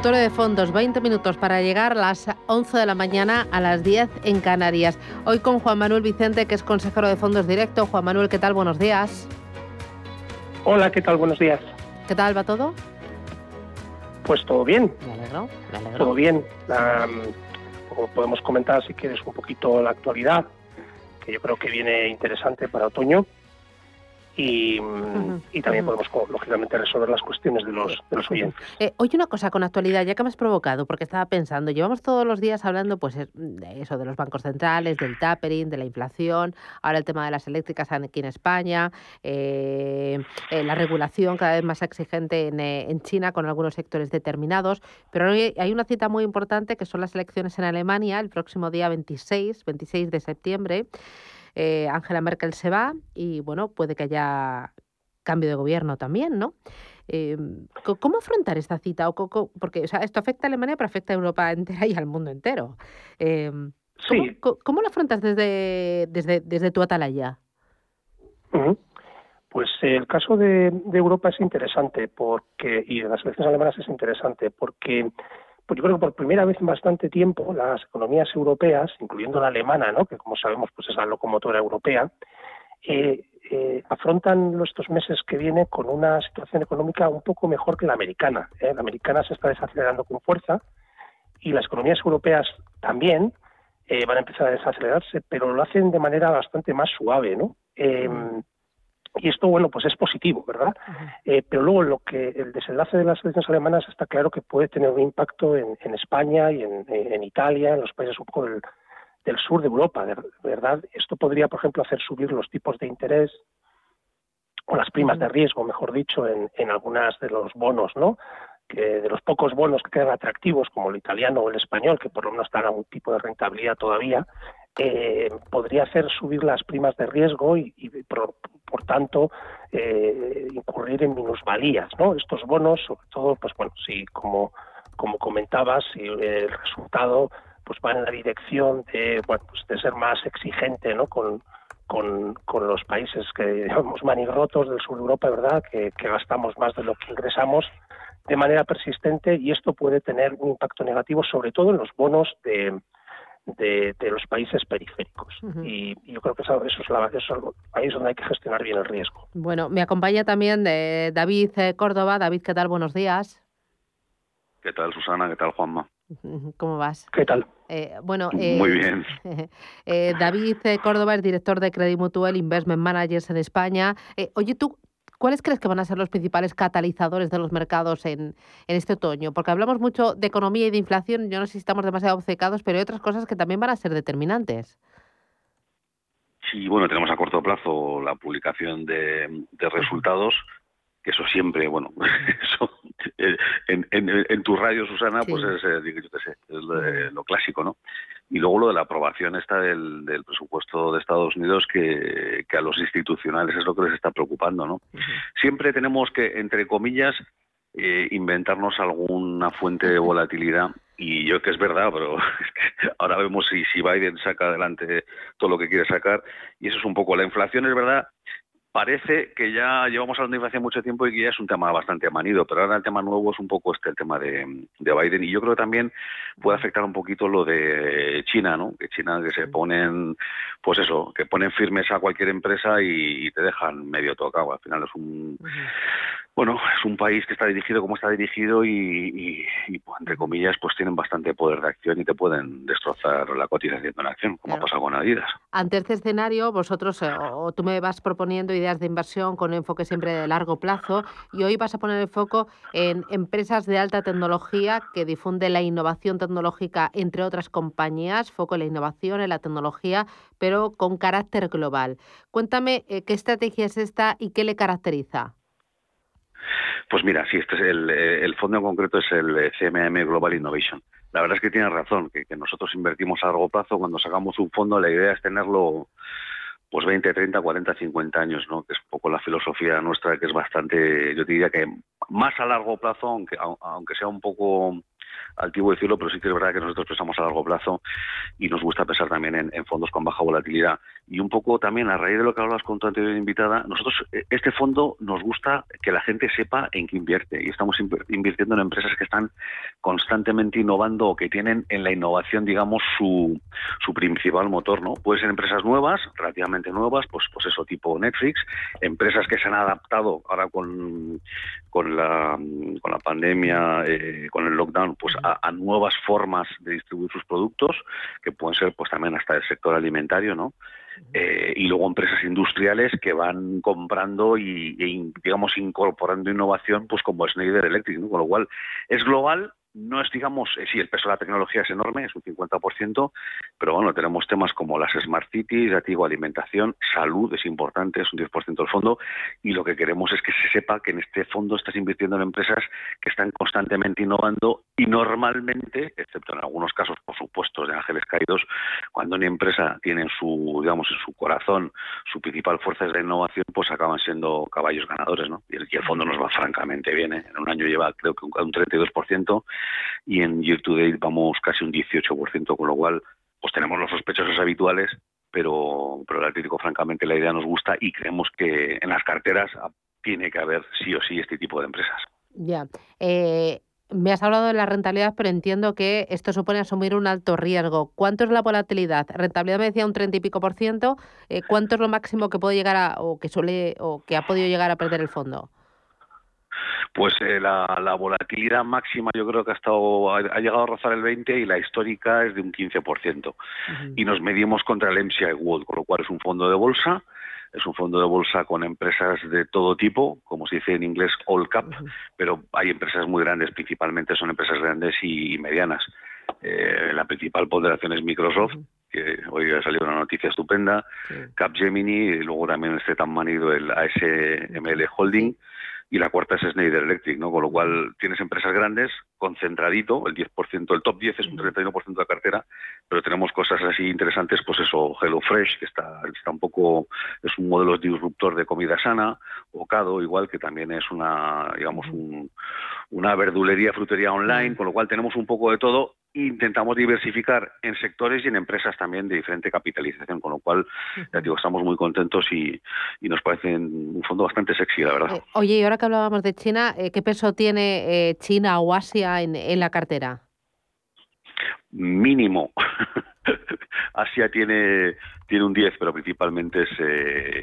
Consultorio de fondos, 20 minutos para llegar a las 11 de la mañana a las 10 en Canarias. Hoy con Juan Manuel Vicente, que es consejero de fondos directo. Juan Manuel, ¿qué tal? Buenos días. Hola, ¿qué tal? Buenos días. ¿Qué tal va todo? Pues todo bien. Me alegro, me alegro. Todo bien. Podemos comentar, si quieres, un poquito la actualidad, que yo creo que viene interesante para otoño. Y, y también podemos, lógicamente, resolver las cuestiones de los, de los oyentes. Eh, oye, una cosa con actualidad, ya que me has provocado, porque estaba pensando, llevamos todos los días hablando, pues, de eso, de los bancos centrales, del tapering, de la inflación, ahora el tema de las eléctricas aquí en España, eh, eh, la regulación cada vez más exigente en, en, China con algunos sectores determinados, pero hay, hay una cita muy importante que son las elecciones en Alemania el próximo día 26, 26 de septiembre. Angela Merkel se va y bueno, puede que haya cambio de gobierno también, ¿no? Eh, ¿Cómo afrontar esta cita? O, porque o sea, esto afecta a Alemania, pero afecta a Europa entera y al mundo entero. Eh, ¿cómo, sí. ¿cómo, lo afrontas desde, desde, desde tu atalaya? Uh -huh. Pues el caso de, de, Europa es interesante porque y de las elecciones alemanas es interesante porque pues yo creo que por primera vez en bastante tiempo las economías europeas, incluyendo la alemana, ¿no? que como sabemos pues es la locomotora europea, eh, eh, afrontan estos meses que vienen con una situación económica un poco mejor que la americana. ¿eh? La americana se está desacelerando con fuerza y las economías europeas también van a empezar a desacelerarse, pero lo hacen de manera bastante más suave, ¿no? Y esto, bueno, pues es positivo, ¿verdad? Eh, pero luego lo que el desenlace de las elecciones alemanas está claro que puede tener un impacto en, en España y en, en, Italia, en los países un poco del, del sur de Europa, ¿verdad? Esto podría, por ejemplo, hacer subir los tipos de interés o las primas de riesgo, mejor dicho, en, en algunas de los bonos, ¿no? Que de los pocos bonos que quedan atractivos, como el italiano o el español, que por lo menos están a un tipo de rentabilidad todavía, eh, podría hacer subir las primas de riesgo y, y por, por, tanto, eh, incurrir en minusvalías, ¿no? Estos bonos, sobre todo, pues bueno, si como, como comentabas, si el resultado pues va en la dirección de, bueno, pues de ser más exigente, ¿no? Con, con, con, los países que llamamos manirrotos del sur de Europa, ¿verdad? Que, que, gastamos más de lo que ingresamos de manera persistente y esto puede tener un impacto negativo, sobre todo en los bonos de, de, de los países periféricos. Uh -huh. y, y, yo creo que eso, eso es la, eso, ahí es donde hay que gestionar bien el riesgo. Bueno, me acompaña también de David Córdoba. David, ¿qué tal? Buenos días. ¿Qué tal, Susana? ¿Qué tal, Juanma? ¿Cómo vas? ¿Qué tal? Eh, bueno, eh, muy bien. Eh, David Córdoba es director de Credit Mutual Investment Managers en España. Eh, oye, tú, ¿cuáles crees que van a ser los principales catalizadores de los mercados en, en, este otoño? Porque hablamos mucho de economía y de inflación, yo no sé si estamos demasiado obcecados, pero hay otras cosas que también van a ser determinantes. Sí, bueno, tenemos a corto plazo la publicación de, de resultados, que eso siempre, bueno, eso en, en, en, tu radio, Susana, sí. pues es, eh, yo qué sé, es lo, lo, clásico, ¿no? Y luego lo de la aprobación esta del, del presupuesto de Estados Unidos que, que, a los institucionales es lo que les está preocupando, ¿no? Uh -huh. Siempre tenemos que, entre comillas, eh, inventarnos alguna fuente de volatilidad y yo que es verdad, pero ahora vemos si, si Biden saca adelante todo lo que quiere sacar y eso es un poco la inflación, es verdad parece que ya llevamos hablando de inflación mucho tiempo y que ya es un tema bastante amanido, pero ahora el tema nuevo es un poco este el tema de, de Biden y yo creo que también puede afectar un poquito lo de China, ¿no? Que China que se ponen, pues eso, que ponen firmes a cualquier empresa y, y te dejan medio tocado. Al final es un, bueno, es un país que está dirigido como está dirigido y, pues, entre comillas, pues tienen bastante poder de acción y te pueden destrozar la cotización de una acción, como ha pasado con Adidas. Ante este escenario, vosotros eh, o tú me vas proponiendo ideas de inversión con enfoque siempre de largo plazo y hoy vas a poner el foco en empresas de alta tecnología que difunden la innovación tecnológica entre otras compañías, foco en la innovación, en la tecnología, pero con carácter global. Cuéntame eh, qué estrategia es esta y qué le caracteriza. Pues mira, sí, este es eh, el, fondo en concreto es el eh, CMM Global Innovation. La verdad es que tiene razón, que, nosotros invertimos a largo plazo. Cuando sacamos un fondo, la idea es tenerlo pues 20, 30, 40, 50 años, ¿no? Que es un poco la filosofía nuestra, que es bastante, yo diría que más a largo plazo, aunque, aunque sea un poco altivo decirlo, pero sí que es verdad que nosotros pensamos a largo plazo y nos gusta pensar también en, fondos con baja volatilidad. Y un poco también a raíz de lo que hablabas con tu anterior invitada, nosotros eh, este fondo nos gusta que la gente sepa en qué invierte y estamos invirtiendo en empresas que están constantemente innovando o que tienen en la innovación, digamos, su, su principal motor, ¿no? Puede ser empresas nuevas, relativamente nuevas, pues, pues eso tipo Netflix, empresas que se han adaptado ahora con, con, la, con la pandemia, eh, con el lockdown, pues a, nuevas formas de distribuir sus productos, que pueden ser pues también hasta el sector alimentario, ¿no? Eh, y luego empresas industriales que van comprando y, e digamos incorporando innovación pues como Schneider Electric, con lo cual es global no es, digamos, eh, sí, el peso de la tecnología es enorme, es un 50%, pero bueno, tenemos temas como las smart cities, digo, alimentación, salud es importante, es un 10% del fondo, y lo que queremos es que se sepa que en este fondo estás invirtiendo en empresas que están constantemente innovando y normalmente, excepto en algunos casos, por supuesto, de ángeles caídos, cuando una empresa tiene en su, digamos, en su corazón su principal fuerza es la innovación, pues acaban siendo caballos ganadores, ¿no? Y el, el fondo nos va francamente bien, ¿eh? En un año lleva, creo que un 32%, y en year to date vamos casi un 18%, con lo cual pues tenemos los sospechosos habituales, pero, pero el Atlético francamente la idea nos gusta y creemos que en las carteras tiene que haber sí o sí este tipo de empresas. Ya. Eh, me has hablado de la rentabilidad, pero entiendo que esto supone asumir un alto riesgo. ¿Cuánto es la volatilidad? Rentabilidad me decía un 30 y pico por ciento. Eh, ¿Cuánto es lo máximo que puede llegar a, o que suele, o que ha podido llegar a perder el fondo? Pues eh, la, volatilidad máxima yo creo que ha estado ha, llegado a rozar el 20 y la histórica es de un 15%. Y nos medimos contra el MSCI World, con lo cual es un fondo de bolsa, es un fondo de bolsa con empresas de todo tipo, como se dice en inglés all cap, pero hay empresas muy grandes, principalmente son empresas grandes y, medianas. Eh, la principal ponderación es Microsoft, que hoy ha salido una noticia estupenda, Capgemini, y luego también este tan manido el ASML Holding, y la cuarta es Schneider Electric, ¿no? Con lo cual tienes empresas grandes, concentradito, el 10%, el top 10 es un 31% de la cartera, pero tenemos cosas así interesantes, pues eso, HelloFresh, que está, está un poco, es un modelo disruptor de comida sana, Ocado, igual, que también es una, digamos, un, una verdulería, frutería online, con lo cual tenemos un poco de todo intentamos diversificar en sectores y en empresas también de diferente capitalización, con lo cual, ya digo, estamos muy contentos y, nos parece un fondo bastante sexy, la verdad. Eh, oye, y ahora que hablábamos de China, eh, ¿qué peso tiene eh, China o Asia en, en la cartera? Mínimo. Asia tiene tiene un 10, pero principalmente es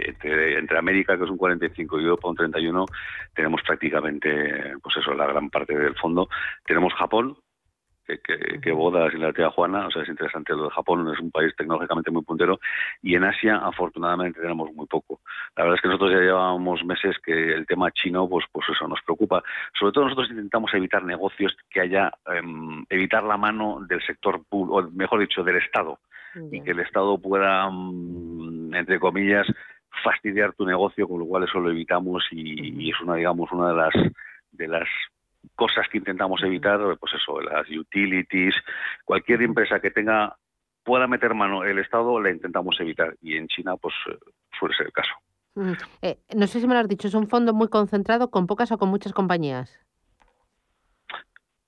entre, entre, América, que es un 45, y Europa un 31, tenemos prácticamente, pues eso, la gran parte del fondo. Tenemos Japón, que, bodas y la tía Juana, o sea, es interesante lo de Japón, es un país tecnológicamente muy puntero, y en Asia afortunadamente tenemos muy poco. La verdad es que nosotros ya llevábamos meses que el tema chino, pues, pues eso nos preocupa. Sobre todo nosotros intentamos evitar negocios que haya, em, evitar la mano del sector, o mejor dicho, del Estado, y que el Estado pueda, mm, entre comillas, fastidiar tu negocio, con lo cual eso lo evitamos y, y es una, digamos, una de las de las cosas que intentamos evitar, pues eso, las utilities, cualquier empresa que tenga pueda meter mano el Estado la intentamos evitar y en China pues suele ser el caso. Eh, no sé si me lo has dicho, es un fondo muy concentrado con pocas o con muchas compañías.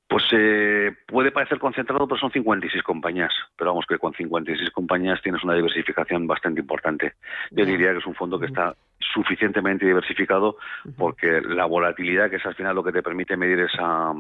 Pues eh, puede parecer concentrado, pero son 56 compañías. Pero vamos, que con 56 compañías tienes una diversificación bastante importante. Yo diría que es un fondo que está suficientemente diversificado porque la volatilidad, que es al final lo que te permite medir esa,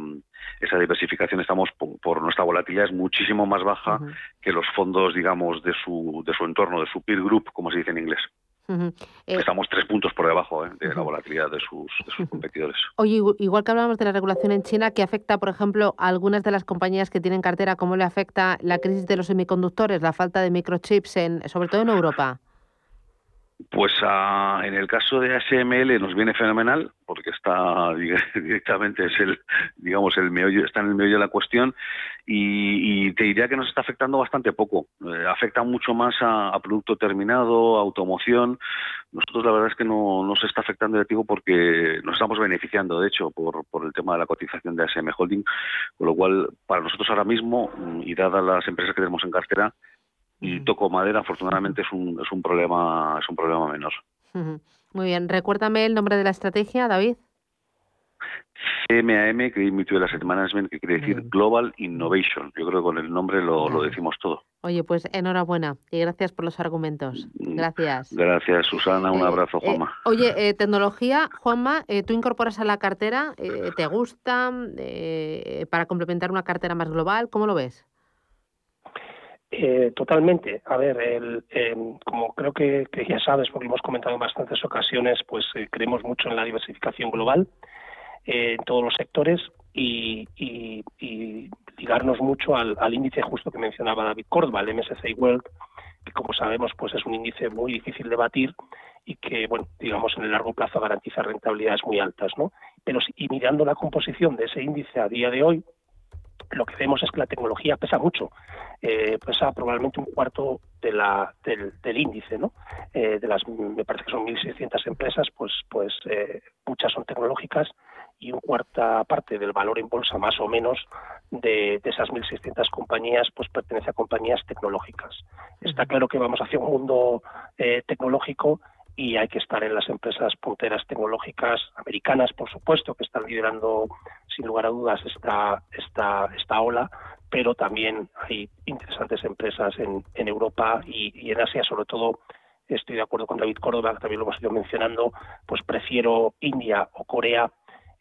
esa diversificación, estamos por, nuestra volatilidad es muchísimo más baja que los fondos, digamos, de su, de su entorno, de su peer group, como se dice en inglés. Eh, Estamos tres puntos por debajo ¿eh? de la volatilidad de sus, de sus competidores. Oye, igual que hablábamos de la regulación en China, ¿qué afecta, por ejemplo, a algunas de las compañías que tienen cartera? ¿Cómo le afecta la crisis de los semiconductores, la falta de microchips, en, sobre todo en Europa? Pues ah, en el caso de ASML nos viene fenomenal porque está directamente es el digamos el meollo está en el meollo de la cuestión y, te diría que nos está afectando bastante poco eh, afecta mucho más a, producto terminado automoción nosotros la verdad es que no nos está afectando de tipo porque nos estamos beneficiando de hecho por, por el tema de la cotización de ASM Holding con lo cual para nosotros ahora mismo y dadas las empresas que tenemos en cartera y toco madera, afortunadamente es un, es un problema es un problema menor. Muy bien, recuérdame el nombre de la estrategia, David. CMAM, que Mutual Asset Management, que quiere decir Global Innovation. Yo creo que con el nombre lo, lo decimos todo. Oye, pues enhorabuena y gracias por los argumentos. Mm, gracias. Gracias, Susana. Un eh, abrazo, eh, Juanma. oye, eh, tecnología, Juanma, tú incorporas a la cartera, ¿te gusta para complementar una cartera más global? ¿Cómo lo ves? Eh, totalmente. A ver, el, como creo que, ya sabes, porque hemos comentado en bastantes ocasiones, pues eh, creemos mucho en la diversificación global eh, en todos los sectores y, ligarnos mucho al, índice justo que mencionaba David Córdoba, el MSCI World, que como sabemos, pues es un índice muy difícil de batir y que, bueno, digamos, en el largo plazo garantiza rentabilidades muy altas, ¿no? Pero y mirando la composición de ese índice a día de hoy, lo que vemos es que la tecnología pesa mucho, eh, pesa probablemente un cuarto de la, del, índice, ¿no? Eh, de las, me parece que son 1.600 empresas, pues, pues eh, muchas son tecnológicas y una cuarta parte del valor en bolsa, más o menos, de, de esas 1.600 compañías, pues pertenece a compañías tecnológicas. Está claro que vamos hacia un mundo eh, tecnológico y hay que estar en las empresas punteras tecnológicas americanas, por supuesto, que están liderando sin lugar a dudas esta, esta, esta ola, pero también hay interesantes empresas en, en Europa y, en Asia, sobre todo. Estoy de acuerdo con David Córdoba, que también lo hemos ido mencionando, pues prefiero India o Corea,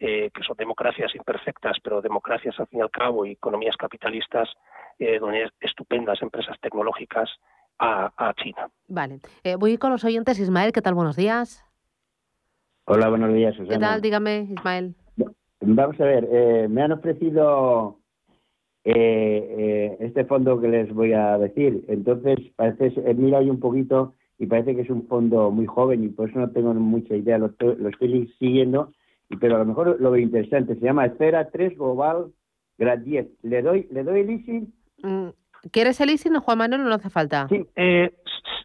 eh, que son democracias imperfectas, pero democracias al fin y al cabo y economías capitalistas, eh, donde hay estupendas empresas tecnológicas a, China. Vale. Eh, voy con los oyentes. Ismael, ¿qué tal? Buenos días. Hola, buenos días, Susana. ¿Qué tal? Dígame, Ismael. Vamos a ver, eh, me han ofrecido eh, este fondo que les voy a decir. Entonces, parece, mira ahí un poquito y parece que es un fondo muy joven y por eso no tengo mucha idea. Lo estoy, siguiendo, pero a lo mejor lo veo interesante. Se llama Esfera 3 Global Grad 10. ¿Le doy, le doy el easy? Mm, ¿Quieres el leasing o Juan Manuel no hace falta? Sí, eh,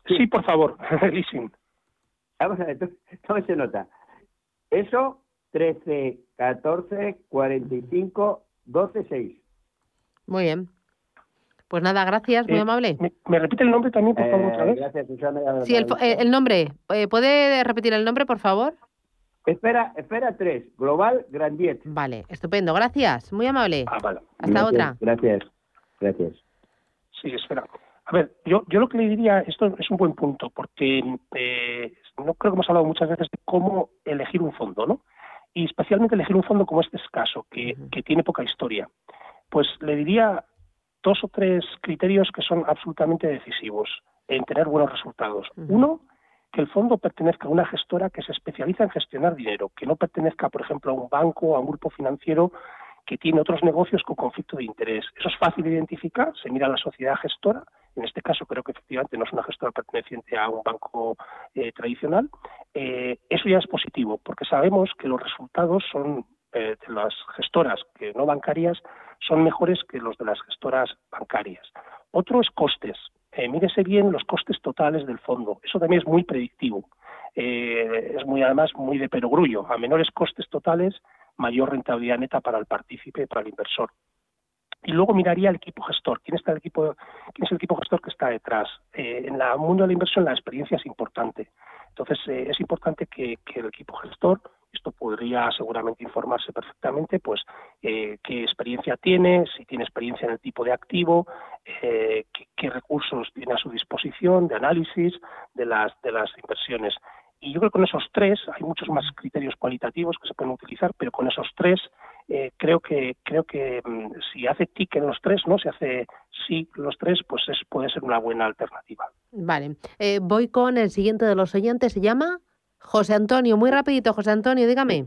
sí, por favor, el leasing. Vamos a ver, tome se nota. Eso, 13, 14, 45, 12, 6. Muy bien. Pues nada, gracias, muy eh, amable. ¿me, repite el nombre también, por favor, otra vez? Gracias, Susana. Sí, el, eh, el, nombre. ¿Puede repetir el nombre, por favor? Espera, espera 3, Global Grandiet. Vale, estupendo, gracias, muy amable. Ah, vale. Hasta otra. Gracias, gracias. Sí, espera. A ver, yo, yo lo que le diría, esto es un buen punto, porque eh, no creo que hemos hablado muchas veces de cómo elegir un fondo, ¿no? Y especialmente elegir un fondo como este es caso, que, que tiene poca historia. Pues le diría dos o tres criterios que son absolutamente decisivos en tener buenos resultados. Uno, que el fondo pertenezca a una gestora que se especializa en gestionar dinero, que no pertenezca, por ejemplo, a un banco o a un grupo financiero que tiene otros negocios con conflicto de interés. Eso es fácil de identificar, se mira a la sociedad gestora, en este caso creo que efectivamente no es una gestora perteneciente a un banco eh, tradicional, eh, eso ya es positivo, porque sabemos que los resultados son eh, de las gestoras que no bancarias son mejores que los de las gestoras bancarias. Otro es costes. Mírese bien los costes totales del fondo. Eso también es muy predictivo. es muy además muy de perogrullo. A menores costes totales, mayor rentabilidad neta para el partícipe, para el inversor. Y luego miraría el equipo gestor. ¿Quién, está el equipo, quién es el equipo gestor que está detrás? Eh, en el mundo de la inversión la experiencia es importante. Entonces eh, es importante que, el equipo gestor, esto podría seguramente informarse perfectamente, pues eh, qué experiencia tiene, si tiene experiencia en el tipo de activo, qué, qué, recursos tiene a su disposición de análisis de las, de las inversiones. Y yo creo que con esos tres, hay muchos más criterios cualitativos que se pueden utilizar, pero con esos tres eh, creo que creo que mm, si hace tic en los tres, no, si hace sí los tres, pues es, puede ser una buena alternativa. Vale. Eh, voy con el siguiente de los oyentes. Se llama José Antonio. Muy rapidito, José Antonio, dígame.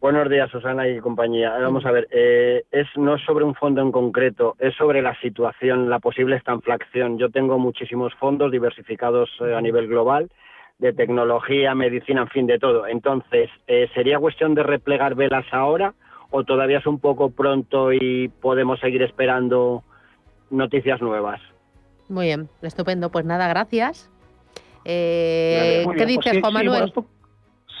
Buenos días, Susana y compañía. Vamos a ver, eh, es no es sobre un fondo en concreto, es sobre la situación, la posible estanflación. Yo tengo muchísimos fondos diversificados eh, a nivel global, de tecnología, medicina, en fin, de todo. Entonces, eh, ¿sería cuestión de replegar velas ahora o todavía es un poco pronto y podemos seguir esperando noticias nuevas? Muy bien, estupendo. Pues nada, gracias. ¿Qué Muy bien, pues dices, sí, Juan sí, Manuel? bueno, esto-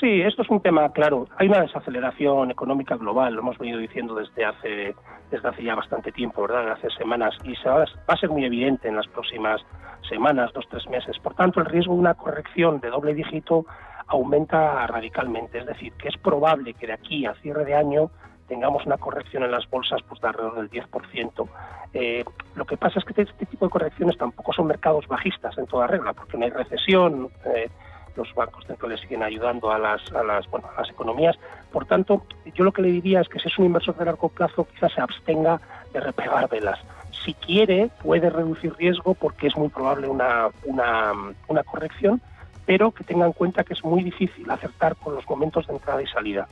Sí, esto es un tema claro. Hay una desaceleración económica global, lo hemos venido diciendo desde hace desde hace ya bastante tiempo, ¿verdad? Hace semanas y se va, va a ser muy evidente en las próximas semanas, dos tres meses. Por tanto, el riesgo de una corrección de doble dígito aumenta radicalmente. Es decir, que es probable que de aquí a cierre de año tengamos una corrección en las bolsas pues, de alrededor del 10%. Eh, lo que pasa es que este tipo de correcciones tampoco son mercados bajistas en toda regla, porque no hay recesión, eh, los bancos centrales siguen ayudando a las, a las, bueno, a las economías. Por tanto, yo lo que le diría es que si es un inversor de largo plazo, quizás se abstenga de replegar velas. Si quiere, puede reducir riesgo porque es muy probable una, una, una corrección, pero que tenga en cuenta que es muy difícil acertar con los momentos de entrada y salida.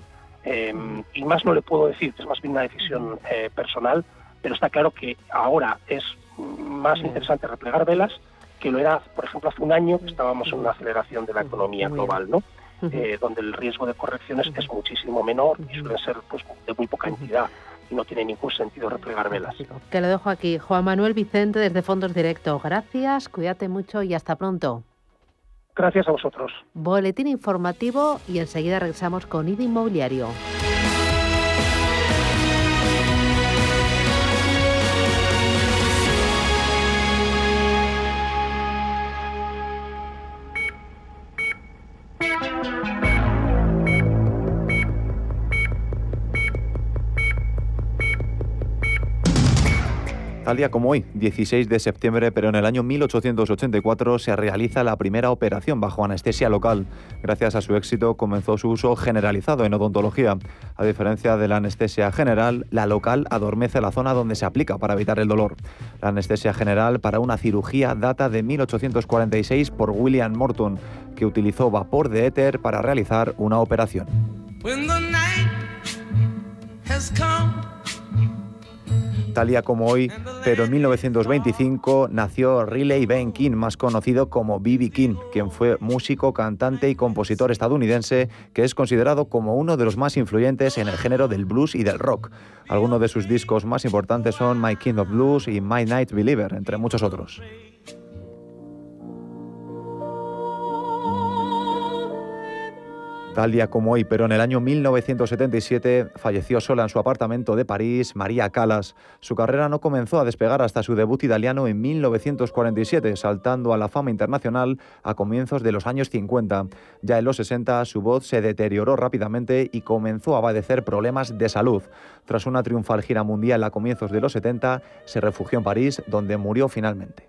Eh, y más no le puedo decir, es más bien una decisión eh, personal, pero está claro que ahora es más interesante replegar velas que lo era, por ejemplo, hace un año que estábamos en una aceleración de la economía global, ¿no? Eh, donde el riesgo de correcciones es muchísimo menor y suelen ser pues, de muy poca entidad y no tiene ningún sentido replegar velas. Que lo dejo aquí. Juan Manuel Vicente desde Fondos Directo. Gracias, cuídate mucho y hasta pronto. Gracias a vosotros. Boletín informativo y enseguida regresamos con IDA Inmobiliario. Tal día como hoy, 16 de septiembre, pero en el año 1884 se realiza la primera operación bajo anestesia local. Gracias a su éxito comenzó su uso generalizado en odontología. A diferencia de la anestesia general, la local adormece la zona donde se aplica para evitar el dolor. La anestesia general para una cirugía data de 1846 por William Morton, que utilizó vapor de éter para realizar una operación. When the night has come Tal como hoy, pero en 1925 nació Riley Ben King, más conocido como B.B. King, quien fue músico, cantante y compositor estadounidense que es considerado como uno de los más influyentes en el género del blues y del rock. Algunos de sus discos más importantes son My King of Blues y My Night Believer, entre muchos otros. Tal día como hoy, pero en el año 1977 falleció sola en su apartamento de París María Callas. Su carrera no comenzó a despegar hasta su debut italiano en 1947, saltando a la fama internacional a comienzos de los años 50. Ya en los 60 su voz se deterioró rápidamente y comenzó a padecer problemas de salud. Tras una triunfal gira mundial a comienzos de los 70, se refugió en París, donde murió finalmente.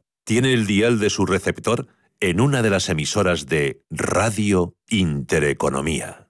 tiene el dial de su receptor en una de las emisoras de Radio Intereconomía.